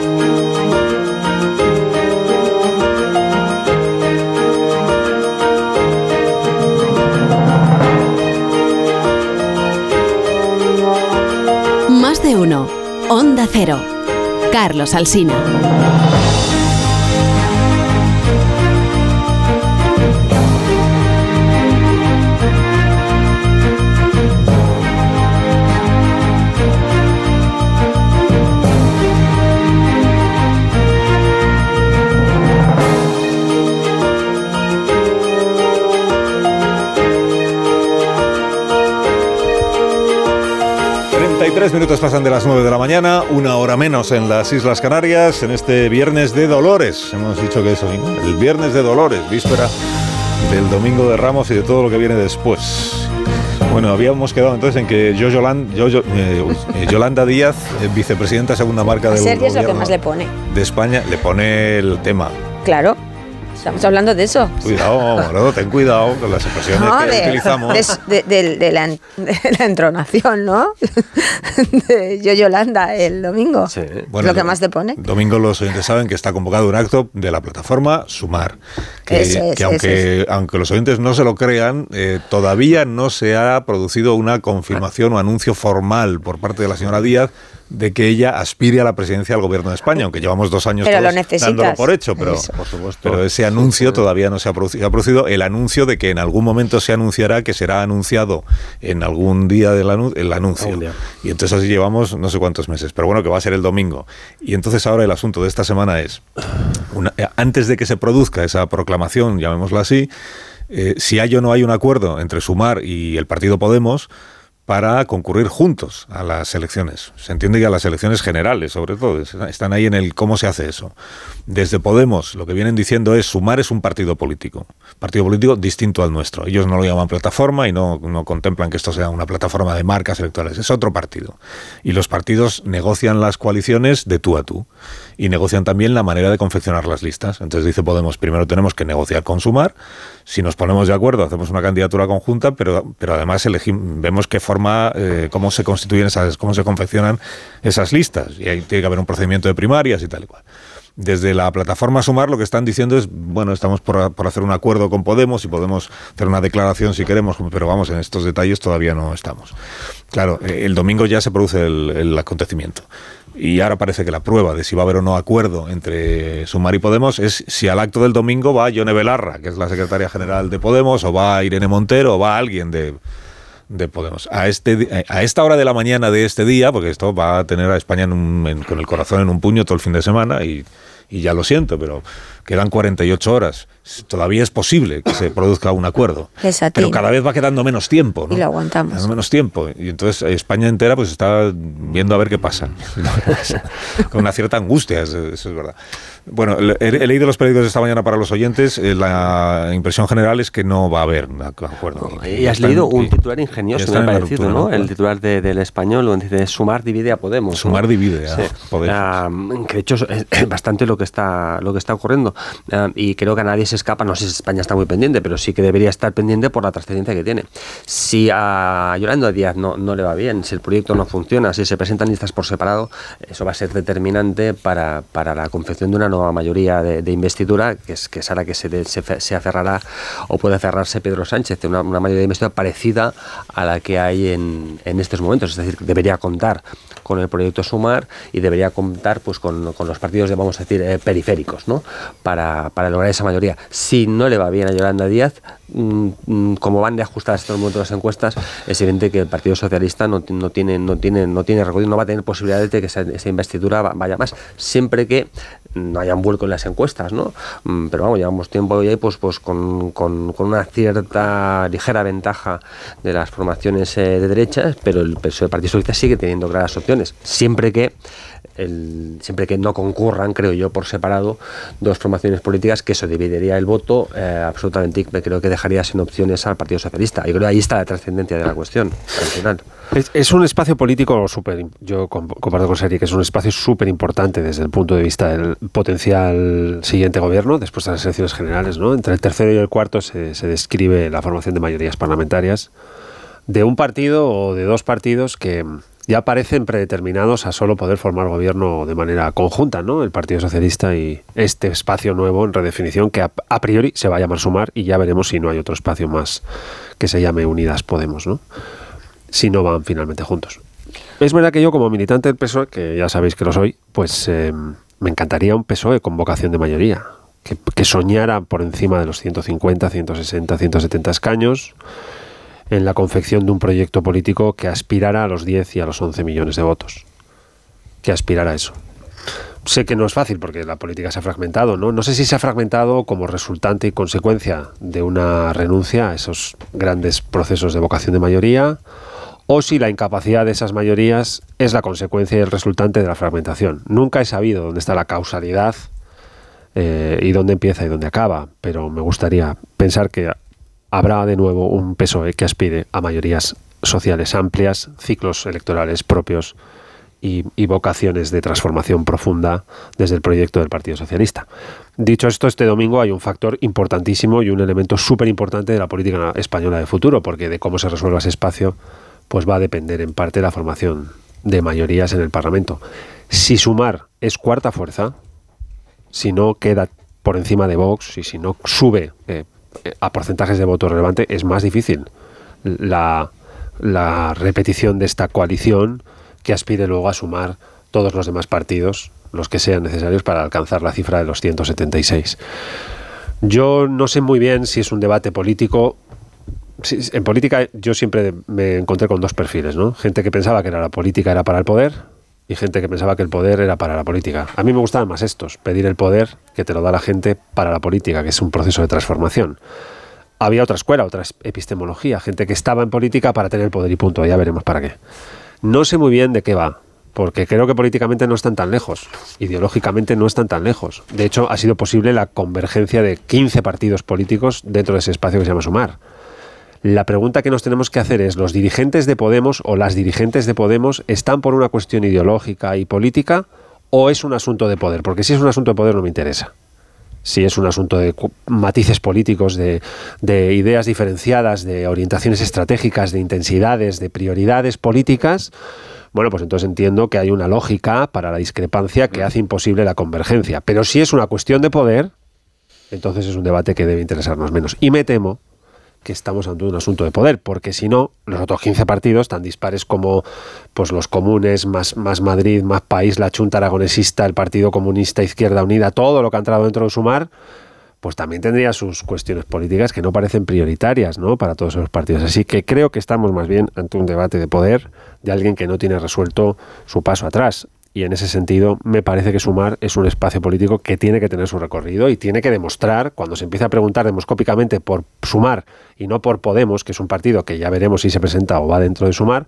Más de uno. Onda Cero. Carlos Alsina. Tres minutos pasan de las 9 de la mañana, una hora menos en las Islas Canarias, en este viernes de Dolores. Hemos dicho que eso, el viernes de Dolores, víspera del Domingo de Ramos y de todo lo que viene después. Bueno, habíamos quedado entonces en que yo, Yolanda, yo, eh, Yolanda Díaz, eh, vicepresidenta segunda marca del Sergio es lo que más le pone. de España, le pone el tema. Claro. Estamos hablando de eso. Cuidado, Morado, ten cuidado con las expresiones No, que de, utilizamos. de, de- de la, de la entronación, ¿no? De yo Yolanda el domingo. Sí. Bueno, lo que más te pone. Domingo los oyentes saben que está convocado un acto de la plataforma Sumar. Que, Eso es, que aunque, aunque los oyentes no se lo crean, eh, todavía no se ha producido una confirmación o anuncio formal por parte de la señora Díaz de que ella aspire a la presidencia del gobierno de España, aunque llevamos dos años Pero todos dándolo por hecho, pero, Eso. Por supuesto. pero ese anuncio todavía no se ha producido. Se ha producido el anuncio de que en algún momento se anunciará que será anunciado en algún día del anu- el anuncio. Y entonces así llevamos no sé cuántos meses, pero bueno, que va a ser el domingo. Y entonces ahora el asunto de esta semana es, una- eh, antes de que se produzca esa proclamación, llamémosla así, eh, si hay o no hay un acuerdo entre Sumar y el partido Podemos para concurrir juntos a las elecciones. Se entiende que a las elecciones generales, sobre todo. Es- Están ahí en el cómo se hace eso. Desde Podemos lo que vienen diciendo es Sumar es un partido político. Partido político distinto al nuestro. Ellos no lo llaman plataforma y no, no contemplan que esto sea una plataforma de marcas electorales. Es otro partido. Y los partidos negocian las coaliciones de tú a tú. Y negocian también la manera de confeccionar las listas. Entonces dice Podemos, primero tenemos que negociar con Sumar. Si nos ponemos de acuerdo, hacemos una candidatura conjunta, pero, pero además elegim- vemos qué forma, eh, cómo se constituyen esas, cómo se confeccionan esas listas. Y ahí tiene que haber un procedimiento de primarias y tal y cual. Desde la plataforma Sumar lo que están diciendo es, bueno, estamos por, por hacer un acuerdo con Podemos y podemos hacer una declaración si queremos, pero vamos, en estos detalles todavía no estamos. Claro, eh, el domingo ya se produce el, el acontecimiento. Y ahora parece que la prueba de si va a haber o no acuerdo entre Sumar y Podemos es si al acto del domingo va Yone Belarra, que es la secretaria general de Podemos, o va Irene Montero, o va alguien de, de Podemos. A, este, di- a esta hora de la mañana de este día, porque esto va a tener a España en un- en- con el corazón en un puño todo el fin de semana, y, y ya lo siento, pero quedan 48 horas. Todavía es posible que se produzca un acuerdo. Ti. Pero cada vez va quedando menos tiempo. ¿no? Y lo aguantamos. Quedando menos tiempo. Y entonces eh, España entera pues está viendo a ver qué pasa. Con una cierta angustia, eso, eso es verdad. Bueno, he, he leído los periódicos de esta mañana para los oyentes. eh, la impresión general es que no va a haber un acuerdo. Y has Están- leído un y- titular ingenioso, me ha parecido, ruptura, ¿no? El titular de- del español, donde dice Sumar divide a Podemos. ¿no? Sumar divide a Sí. Podemos. Ah, que de hecho es es bastante lo que está, lo que está ocurriendo. Ah, y creo que a nadie se se escapa, no sé si España está muy pendiente, pero sí que debería estar pendiente por la trascendencia que tiene. Si a Yolanda Díaz no, no le va bien, si el proyecto no funciona, si se presentan listas por separado, eso va a ser determinante para, para la confección de una nueva mayoría de, investidura, que es, que es a la que se, se, aferrará o puede aferrarse Pedro Sánchez, una, una mayoría de investidura parecida a la que hay en, en estos momentos, es decir, debería contar con el proyecto Sumar y debería contar pues con, con los partidos de, vamos a decir, eh, periféricos, ¿no? Para, para, lograr esa mayoría. Si no le va bien a Yolanda Díaz, mm, mm, como van de ajustadas estos momentos las encuestas, es evidente que el Partido Socialista no, no tiene, no tiene, no tiene no va a tener posibilidades de que esa, investidura vaya más, siempre que no haya un vuelco en las encuestas, ¿no? Mm, pero vamos, llevamos tiempo ya pues, pues con, con, con, una cierta ligera ventaja de las formaciones eh, de derechas, pero el, el Partido Socialista sigue teniendo claras opciones, siempre que siempre que no concurran, creo yo, por separado dos formaciones políticas, que eso dividiría el voto eh, absolutamente, creo que dejaría sin opciones al Partido Socialista. Y creo que ahí está la trascendencia de la cuestión Es, es, un espacio político súper, yo comparto con Seri, que es un espacio súper importante desde el punto de vista del potencial siguiente gobierno, después de las elecciones generales. ¿no? Entre el tercero y el cuarto se, se describe la formación de mayorías parlamentarias de un partido o de dos partidos que ya parecen predeterminados a solo poder formar gobierno de manera conjunta, ¿no? El Partido Socialista y este espacio nuevo en redefinición que a, priori se va a llamar Sumar y ya veremos si no hay otro espacio más que se llame Unidas Podemos, ¿no? Si no van finalmente juntos. Es verdad que yo como militante del PSOE, que ya sabéis que lo soy, pues eh, me encantaría un PSOE con vocación de mayoría, que, que soñara por encima de los 150, 160, 170 escaños en la confección de un proyecto político que aspirara a los 10 y a los 11 millones de votos. Que aspirara a eso. Sé que no es fácil porque la política se ha fragmentado, ¿no? No sé si se ha fragmentado como resultante y consecuencia de una renuncia a esos grandes procesos de vocación de mayoría o si la incapacidad de esas mayorías es la consecuencia y el resultante de la fragmentación. Nunca he sabido dónde está la causalidad eh, y dónde empieza y dónde acaba, pero me gustaría pensar que habrá de nuevo un PSOE que aspire a mayorías sociales amplias, ciclos electorales propios y, vocaciones de transformación profunda desde el proyecto del Partido Socialista. Dicho esto, este domingo hay un factor importantísimo y un elemento súper importante de la política española de futuro, porque de cómo se resuelva ese espacio, pues va a depender en parte la formación de mayorías en el Parlamento. Si sumar es cuarta fuerza, si no queda por encima de Vox y si no sube eh, a porcentajes de voto relevante es más difícil la, repetición de esta coalición que aspire luego a sumar todos los demás partidos, los que sean necesarios para alcanzar la cifra de los 176. Yo no sé muy bien si es un debate político. En política yo siempre me encontré con dos perfiles, ¿no? Gente que pensaba que la política era para el poder y gente que pensaba que el poder era para la política. A mí me gustaban más estos, pedir el poder que te lo da la gente para la política, que es un proceso de transformación. Había otra escuela, otra epistemología, gente que estaba en política para tener poder y punto, ya veremos para qué. No sé muy bien de qué va, porque creo que políticamente no están tan lejos, ideológicamente no están tan lejos. De hecho, ha sido posible la convergencia de 15 partidos políticos dentro de ese espacio que se llama Sumar. La pregunta que nos tenemos que hacer es, ¿los dirigentes de Podemos o las dirigentes de Podemos están por una cuestión ideológica y política o es un asunto de poder? Porque si es un asunto de poder no me interesa. Si es un asunto de matices políticos, de, ideas diferenciadas, de orientaciones estratégicas, de intensidades, de prioridades políticas, bueno, pues entonces entiendo que hay una lógica para la discrepancia que hace imposible la convergencia. Pero si es una cuestión de poder, entonces es un debate que debe interesarnos menos. Y me temo que estamos ante un asunto de poder, porque si no, los otros 15 partidos, tan dispares como pues los comunes, más, más Madrid, más País, la Chunta Aragonesista, el Partido Comunista, Izquierda Unida, todo lo que ha entrado dentro de Sumar, pues también tendría sus cuestiones políticas que no parecen prioritarias ¿no? para todos esos partidos. Así que creo que estamos más bien ante un debate de poder de alguien que no tiene resuelto su paso atrás y en ese sentido me parece que Sumar es un espacio político que tiene que tener su recorrido y tiene que demostrar, cuando se empieza a preguntar demoscópicamente por Sumar y no por Podemos, que es un partido que ya veremos si se presenta o va dentro de Sumar,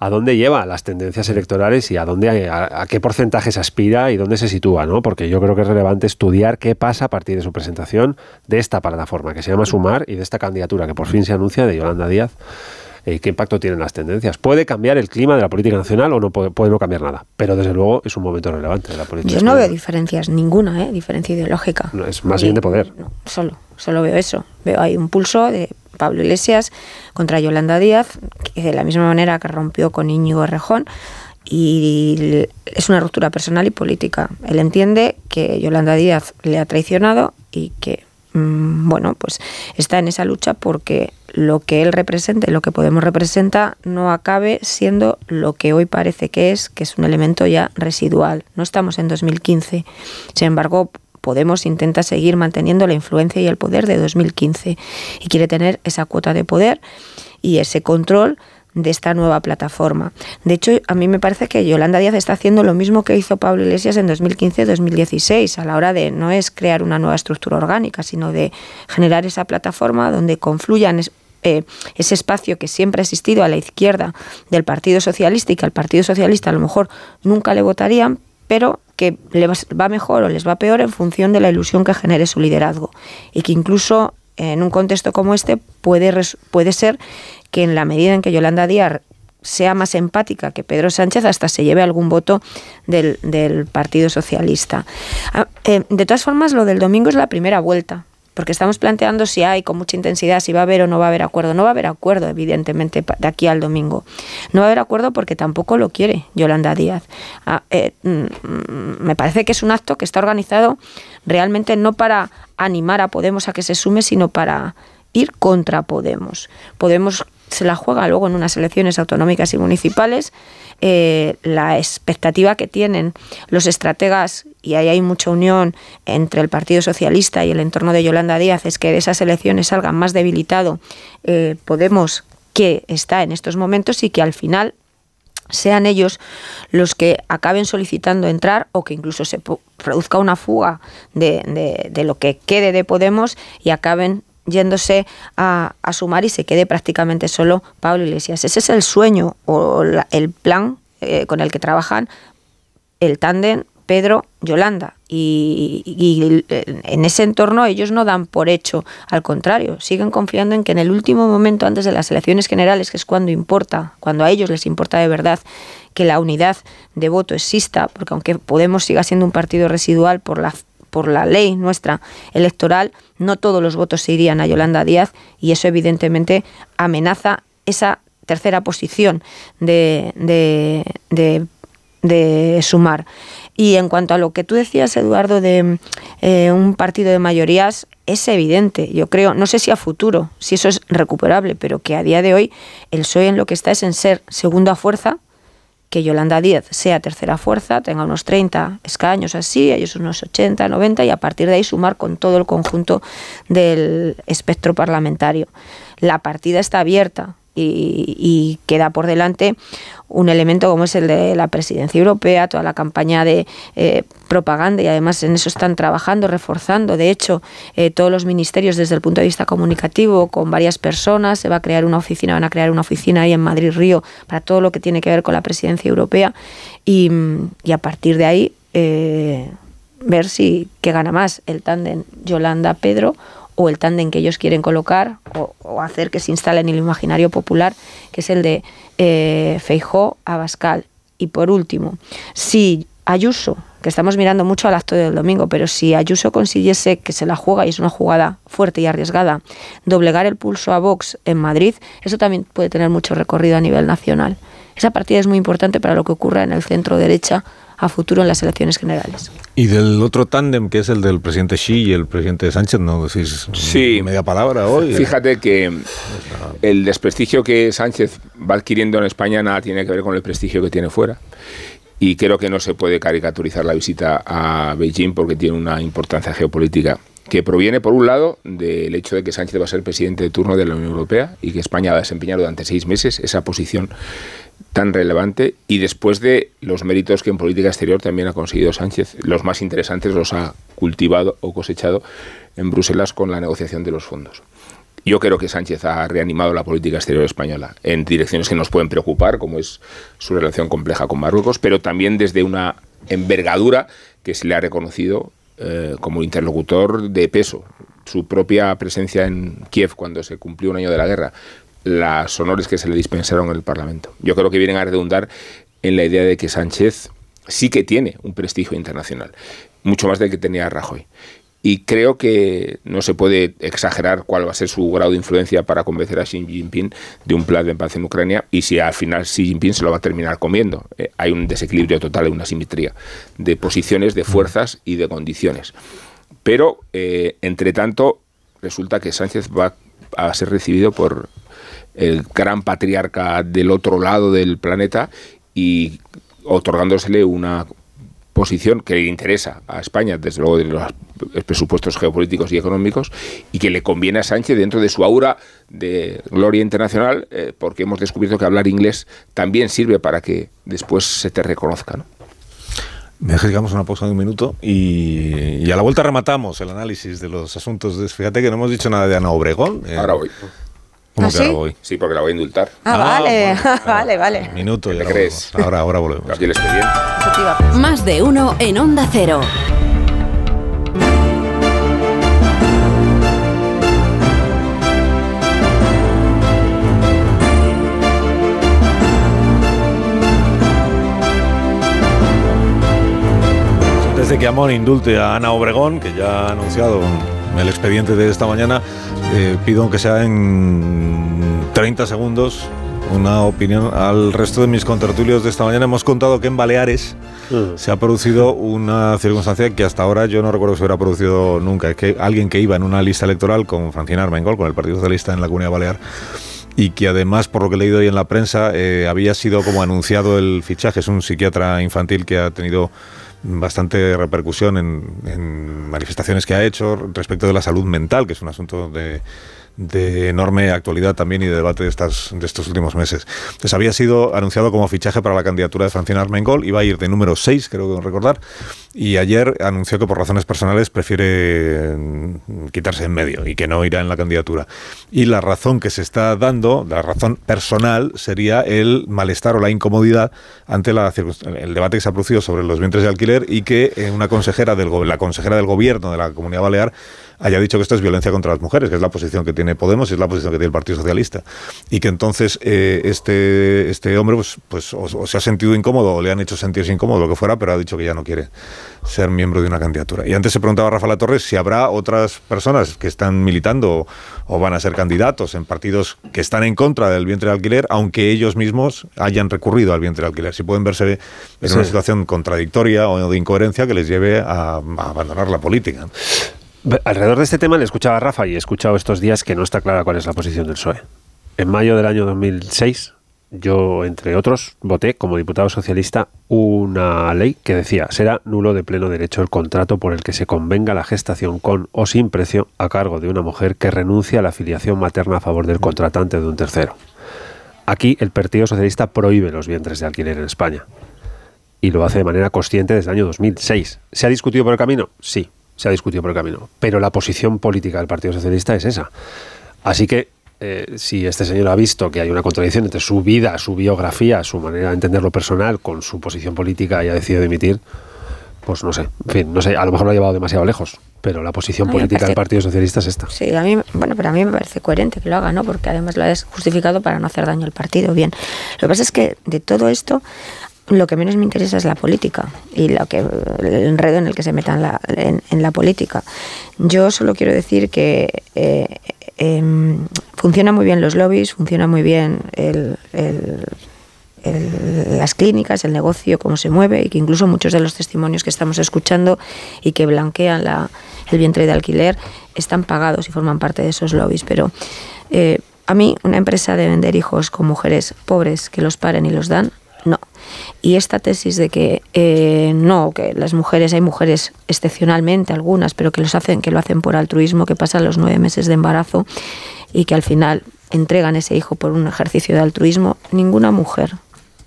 a dónde lleva las tendencias electorales y a dónde a, qué porcentaje se aspira y dónde se sitúa, ¿no? Porque yo creo que es relevante estudiar qué pasa a partir de su presentación de esta plataforma que se llama Sumar y de esta candidatura que por fin se anuncia de Yolanda Díaz eh, qué impacto tienen las tendencias. Puede cambiar el clima de la política nacional o no puede, puede, no cambiar nada, pero desde luego es un momento relevante de la política. Yo no veo diferencias ninguna, ¿eh? diferencia ideológica. es más bien de poder. solo. solo veo eso. Veo ahí un pulso de Pablo Iglesias contra Yolanda Díaz, que de la misma manera que rompió con Íñigo Rejón, y es una ruptura personal y política. Él entiende que Yolanda Díaz le ha traicionado y que, mm, bueno, pues está en esa lucha porque lo que él representa lo que Podemos representa no acabe siendo lo que hoy parece que es, que es un elemento ya residual. No estamos en 2015. Sin embargo, Podemos intenta seguir manteniendo la influencia y el poder de 2015 y quiere tener esa cuota de poder y ese control de esta nueva plataforma. De hecho, a mí me parece que Yolanda Díaz está haciendo lo mismo que hizo Pablo Iglesias en 2015-2016, a la hora de no es crear una nueva estructura orgánica, sino de generar esa plataforma donde confluyan eh, ese espacio que siempre ha existido a la izquierda del Partido Socialista y que al Partido Socialista a lo mejor nunca le votarían, pero que les va mejor o les va peor en función de la ilusión que genere su liderazgo. Y que incluso en un contexto como este puede, puede ser que en la medida en que Yolanda Díaz sea más empática que Pedro Sánchez, hasta se lleve algún voto del, Partido Socialista. Ah, eh, de todas formas, lo del domingo es la primera vuelta porque estamos planteando si hay con mucha intensidad, si va a haber o no va a haber acuerdo. No va a haber acuerdo, evidentemente, de aquí al domingo. No va a haber acuerdo porque tampoco lo quiere Yolanda Díaz. Ah, eh, mm, me parece que es un acto que está organizado realmente no para animar a Podemos a que se sume, sino para ir contra Podemos. Podemos se la juega luego en unas elecciones autonómicas y municipales. Eh, la expectativa que tienen los estrategas, y ahí hay mucha unión entre el Partido Socialista y el entorno de Yolanda Díaz, es que de esas elecciones salgan más debilitado eh, Podemos que está en estos momentos y que al final sean ellos los que acaben solicitando entrar o que incluso se produzca una fuga de, de lo que quede de Podemos y acaben yéndose a, sumar y se quede prácticamente solo Pablo Iglesias. Ese es el sueño o el plan eh, con el que trabajan el tándem Pedro Yolanda. Y, en ese entorno ellos no dan por hecho, al contrario, siguen confiando en que en el último momento antes de las elecciones generales, que es cuando importa, cuando a ellos les importa de verdad que la unidad de voto exista, porque aunque Podemos siga siendo un partido residual por la por la ley nuestra electoral, no todos los votos se irían a Yolanda Díaz y eso evidentemente amenaza esa tercera posición de, de, sumar. Y en cuanto a lo que tú decías, Eduardo, de eh, un partido de mayorías, es evidente, yo creo, no sé si a futuro, si eso es recuperable, pero que a día de hoy el PSOE en lo que está es en ser segunda fuerza, que Yolanda Díaz sea tercera fuerza, tenga unos 30 escaños así, ellos unos 80, 90 y a partir de ahí sumar con todo el conjunto del espectro parlamentario. La partida está abierta, y, queda por delante un elemento como es el de la presidencia europea, toda la campaña de eh, propaganda y además en eso están trabajando, reforzando. De hecho, eh, todos los ministerios desde el punto de vista comunicativo con varias personas, se va a crear una oficina, van a crear una oficina ahí en Madrid Río para todo lo que tiene que ver con la presidencia europea y, a partir de ahí eh, ver si qué gana más el tándem Yolanda Pedro o el tándem que ellos quieren colocar o, hacer que se instale en el imaginario popular, que es el de eh, Feijó Abascal. Y por último, si Ayuso, que estamos mirando mucho al acto del domingo, pero si Ayuso consiguiese que se la juega y es una jugada fuerte y arriesgada, doblegar el pulso a Vox en Madrid, eso también puede tener mucho recorrido a nivel nacional. Esa partida es muy importante para lo que ocurra en el centro derecha a futuro en las elecciones generales. Y del otro tándem, que es el del presidente Xi y el presidente Sánchez, ¿no decís sí. media palabra hoy? Fíjate que el desprestigio que Sánchez va adquiriendo en España nada tiene que ver con el prestigio que tiene fuera. Y creo que no se puede caricaturizar la visita a Beijing porque tiene una importancia geopolítica que proviene, por un lado, del hecho de que Sánchez va a ser presidente de turno de la Unión Europea y que España va a desempeñar durante seis meses esa posición tan relevante y después de los méritos que en política exterior también ha conseguido Sánchez, los más interesantes los ha cultivado o cosechado en Bruselas con la negociación de los fondos. Yo creo que Sánchez ha reanimado la política exterior española en direcciones que nos pueden preocupar, como es su relación compleja con Marruecos, pero también desde una envergadura que se le ha reconocido eh, como interlocutor de peso. Su propia presencia en Kiev cuando se cumplió un año de la guerra, las honores que se le dispensaron en el Parlamento. Yo creo que vienen a redundar en la idea de que Sánchez sí que tiene un prestigio internacional, mucho más del que tenía Rajoy. y creo que no se puede exagerar cuál va a ser su grado de influencia para convencer a Xi Jinping de un plan de paz en Ucrania y si al final Xi Jinping se lo va a terminar comiendo. Eh, hay un desequilibrio total, una simetría de posiciones, de fuerzas y de condiciones. Pero, eh, entre tanto, resulta que Sánchez va a ser recibido por el gran patriarca del otro lado del planeta y otorgándosele una posición que le interesa a España, desde luego de los presupuestos geopolíticos y económicos, y que le conviene a Sánchez dentro de su aura de gloria internacional, eh, porque hemos descubierto que hablar inglés también sirve para que después se te reconozca. ¿no? Me digamos una pausa de un minuto y, a la vuelta rematamos el análisis de los asuntos. Fíjate que no hemos dicho nada de Ana Obregón. Eh, ahora voy. ¿Cómo ¿Ah, que sí? ahora voy? Sí, porque la voy a indultar. Ah, vale, vale, vale. Minuto y ¿Qué ahora crees? volvemos. Ahora, ahora volvemos. Aquí el expediente. Te. Más de uno en Onda Cero. Antes de que Amón indulte a Ana Obregón, que ya ha anunciado el expediente de esta mañana, eh, pido que sea en 30 segundos una opinión al resto de mis contertulios de esta mañana. Hemos contado que en Baleares se ha producido una circunstancia que hasta ahora yo no recuerdo que se hubiera producido nunca. Es que alguien que iba en una lista electoral con Francina Armengol, con el Partido Socialista en la Comunidad Balear, y que además, por lo que he leído hoy en la prensa, eh, había sido como anunciado el fichaje. Es un psiquiatra infantil que ha tenido bastante repercusión en, en manifestaciones que ha hecho respecto de la salud mental, que es un asunto de, de enorme actualidad también y de debate de, estas, de estos últimos meses. Entonces había sido anunciado como fichaje para la candidatura de Francina Armengol, iba a ir de número 6, creo que recordar, y ayer anunció que por razones personales prefiere mm, quitarse en medio y que no irá en la candidatura. Y la razón que se está dando, la razón personal, sería el malestar o la incomodidad ante el debate que se ha producido sobre los vientres de alquiler y que eh, una consejera del, la consejera del gobierno de la Comunidad Balear haya dicho que esto es violencia contra las mujeres, que es la posición que tiene Podemos y es la posición que tiene el Partido Socialista. Y que entonces eh, este, este hombre pues, pues o, o se ha sentido incómodo o le han hecho sentirse incómodo, lo que fuera, pero ha dicho que ya no quiere ser miembro de una candidatura. Y antes se preguntaba Rafa La Torres si habrá otras personas que están militando o, o van a ser candidatos en partidos que están en contra del vientre de alquiler, aunque ellos mismos hayan recurrido al vientre de alquiler. Si pueden verse en una Sí. situación contradictoria o de incoherencia que les lleve a, a abandonar la política. Alrededor de este tema le escuchaba a Rafa y he escuchado estos días que no está clara cuál es la posición del PSOE. En mayo del año 2006, yo, entre otros, voté como diputado socialista una ley que decía será nulo de pleno derecho el contrato por el que se convenga la gestación con o sin precio a cargo de una mujer que renuncia a la filiación materna a favor del contratante de un tercero. Aquí el Partido Socialista prohíbe los vientres de alquiler en España y lo hace de manera consciente desde el año 2006. ¿Se ha discutido por el camino? Sí, se ha discutido por el camino. Pero la posición política del Partido Socialista es esa. Así que eh, si este señor ha visto que hay una contradicción entre su vida, su biografía, su manera de entender lo personal con su posición política y ha decidido dimitir, pues no sé. En fin, no sé, a lo mejor lo ha llevado demasiado lejos. Pero la posición política del Partido Socialista es esta. Sí, a mí, bueno, pero a mí me parece coherente que lo haga, ¿no? Porque además lo has justificado para no hacer daño al partido. Bien, lo que pasa es que de todo esto, lo que menos me interesa es la política y lo que el enredo en el que se metan en, la política. Yo solo quiero decir que eh, em, funcionan muy bien los lobbies, funciona muy bien las clínicas, el negocio, cómo se mueve y que incluso muchos de los testimonios que estamos escuchando y que blanquean la, el vientre de alquiler están pagados y forman parte de esos lobbies. Pero eh, a mí una empresa de vender hijos con mujeres pobres que los paren y los dan, no. Y esta tesis de que eh, no, que las mujeres, hay mujeres excepcionalmente, algunas, pero que, los hacen, que lo hacen por altruismo, que pasan los nueve meses de embarazo y que al final entregan ese hijo por un ejercicio de altruismo, ninguna mujer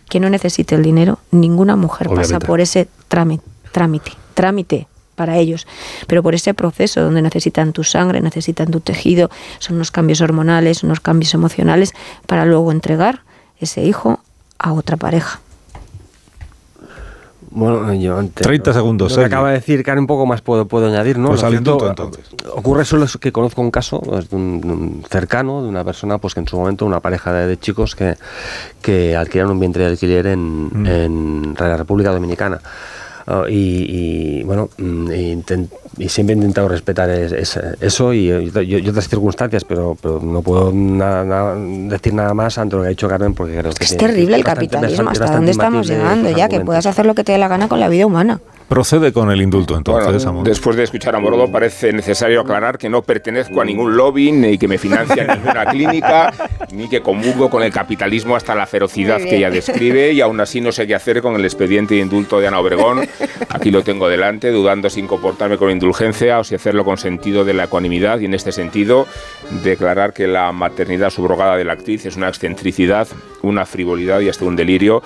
que no necesite el dinero, ninguna mujer pasa por ese trámite, trámite, trámite para ellos, pero por ese proceso donde necesitan tu sangre, necesitan tu tejido, son unos cambios hormonales, unos cambios emocionales, para luego entregar ese hijo a otra pareja. Bueno, yo antes. 30 segundos, Lo que Sergio. acaba de decir, Karen, un poco más puedo, puedo añadir, ¿no? Pues al cierto, entonces. Ocurre solo es que conozco un caso pues, de un, de un cercano, de una persona, pues que en su momento, una pareja de, de chicos que, que alquilaron un vientre de alquiler en, Mm. en la República Dominicana. Uh, y, bueno, mm, y siempre he intentado respetar eso y, otras circunstancias, pero, pero no puedo decir nada más ante lo que ha dicho Carmen porque creo que es terrible el capitalismo, hasta dónde estamos llegando ya, que puedas hacer lo que te dé la gana con la vida humana. Procede con el indulto entonces, bueno, Después de escuchar a Morodo parece necesario aclarar que no pertenezco a ningún lobby, ni que me financia ninguna clínica, ni que comulgo con el capitalismo hasta la ferocidad que ella describe y aún así no sé qué hacer con el expediente de indulto de Ana Obregón. Aquí lo tengo delante, dudando sin comportarme con indulgencia o si hacerlo con sentido de la ecuanimidad y en este sentido declarar que la maternidad subrogada de la actriz es una excentricidad, una frivolidad y hasta un delirio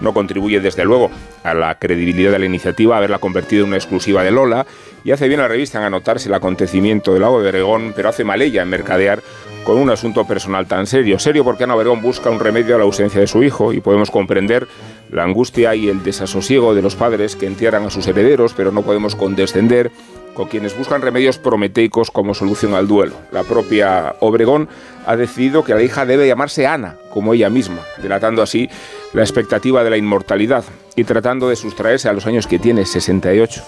no contribuye desde luego a la credibilidad de la iniciativa haberla convertido en una exclusiva de Lola y hace bien la revista en anotarse el acontecimiento del lago de Oregón, pero hace mal ella en mercadear con un asunto personal tan serio. Serio porque Ana Oregón busca un remedio a la ausencia de su hijo y podemos comprender la angustia y el desasosiego de los padres que a sus herederos, pero no podemos condescender con quienes buscan remedios prometeicos como solución al duelo. La propia Obregón ha decidido que la hija debe llamarse Ana, como ella misma, delatando así la expectativa de la inmortalidad y tratando de sustraerse a los años que tiene, 68,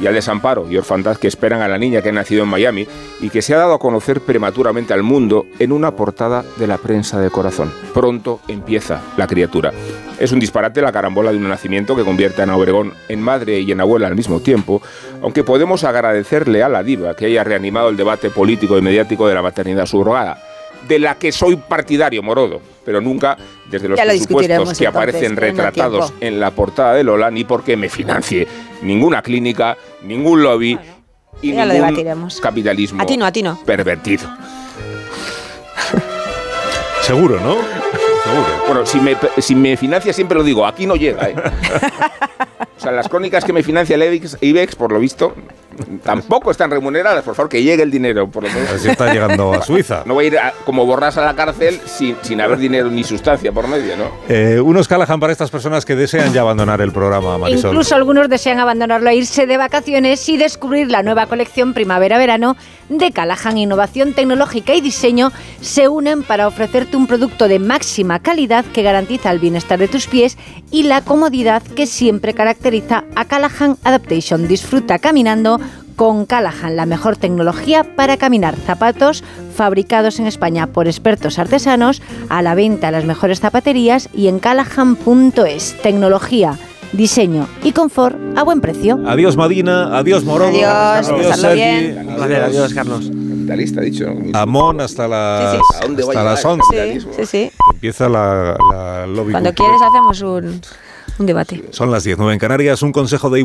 y al desamparo y orfandad que esperan a la niña que ha nacido en Miami y que se ha dado a conocer prematuramente al mundo en una portada de la prensa de corazón. Pronto empieza la criatura. Es un disparate la carambola de un nacimiento que convierte a Ana Obregón en madre y en abuela al mismo tiempo, aunque podemos agradecerle a la diva que haya reanimado el debate político y mediático de la maternidad subrogada de la que soy partidario, Morodo, pero nunca desde los presupuestos que aparecen retratados en la portada de Lola, ni porque me financie ninguna clínica, ningún lobby y ningún capitalismo pervertido. Seguro, ¿no? Seguro. Bueno, si me, si me financia siempre lo digo, aquí no llega, ¿eh? O sea, las crónicas que me financia el IBEX, por lo visto, tampoco están remuneradas. Por favor, que llegue el dinero. Por lo menos. Si está llegando a Suiza. No voy a ir como borras a la cárcel sin, sin haber dinero ni sustancia por medio, ¿no? Eh, unos Callahan para estas personas que desean ya abandonar el programa, Marisol. Incluso algunos desean abandonarlo a irse de vacaciones y descubrir la nueva colección primavera-verano de Callahan. Innovación tecnológica y diseño se unen para ofrecerte un producto de máxima calidad que garantiza el bienestar de tus pies y la comodidad que siempre caracteriza a Callahan Adaptation. Disfruta caminando con Callahan, la mejor tecnología para caminar. Zapatos fabricados en España por expertos artesanos, a la venta en las mejores zapaterías y en callahan.es. Tecnología diseño y confort a buen precio. Adiós Madina, adiós Morodo, adiós, adiós Sergi, adiós, Carlos. Capitalista, dicho. Amón hasta las, ¿A dónde hasta las 11. Sí, sí, sí. Empieza la, la lobby. Cuando quieres hacemos un un debate. Son las 19 en Canarias, un consejo de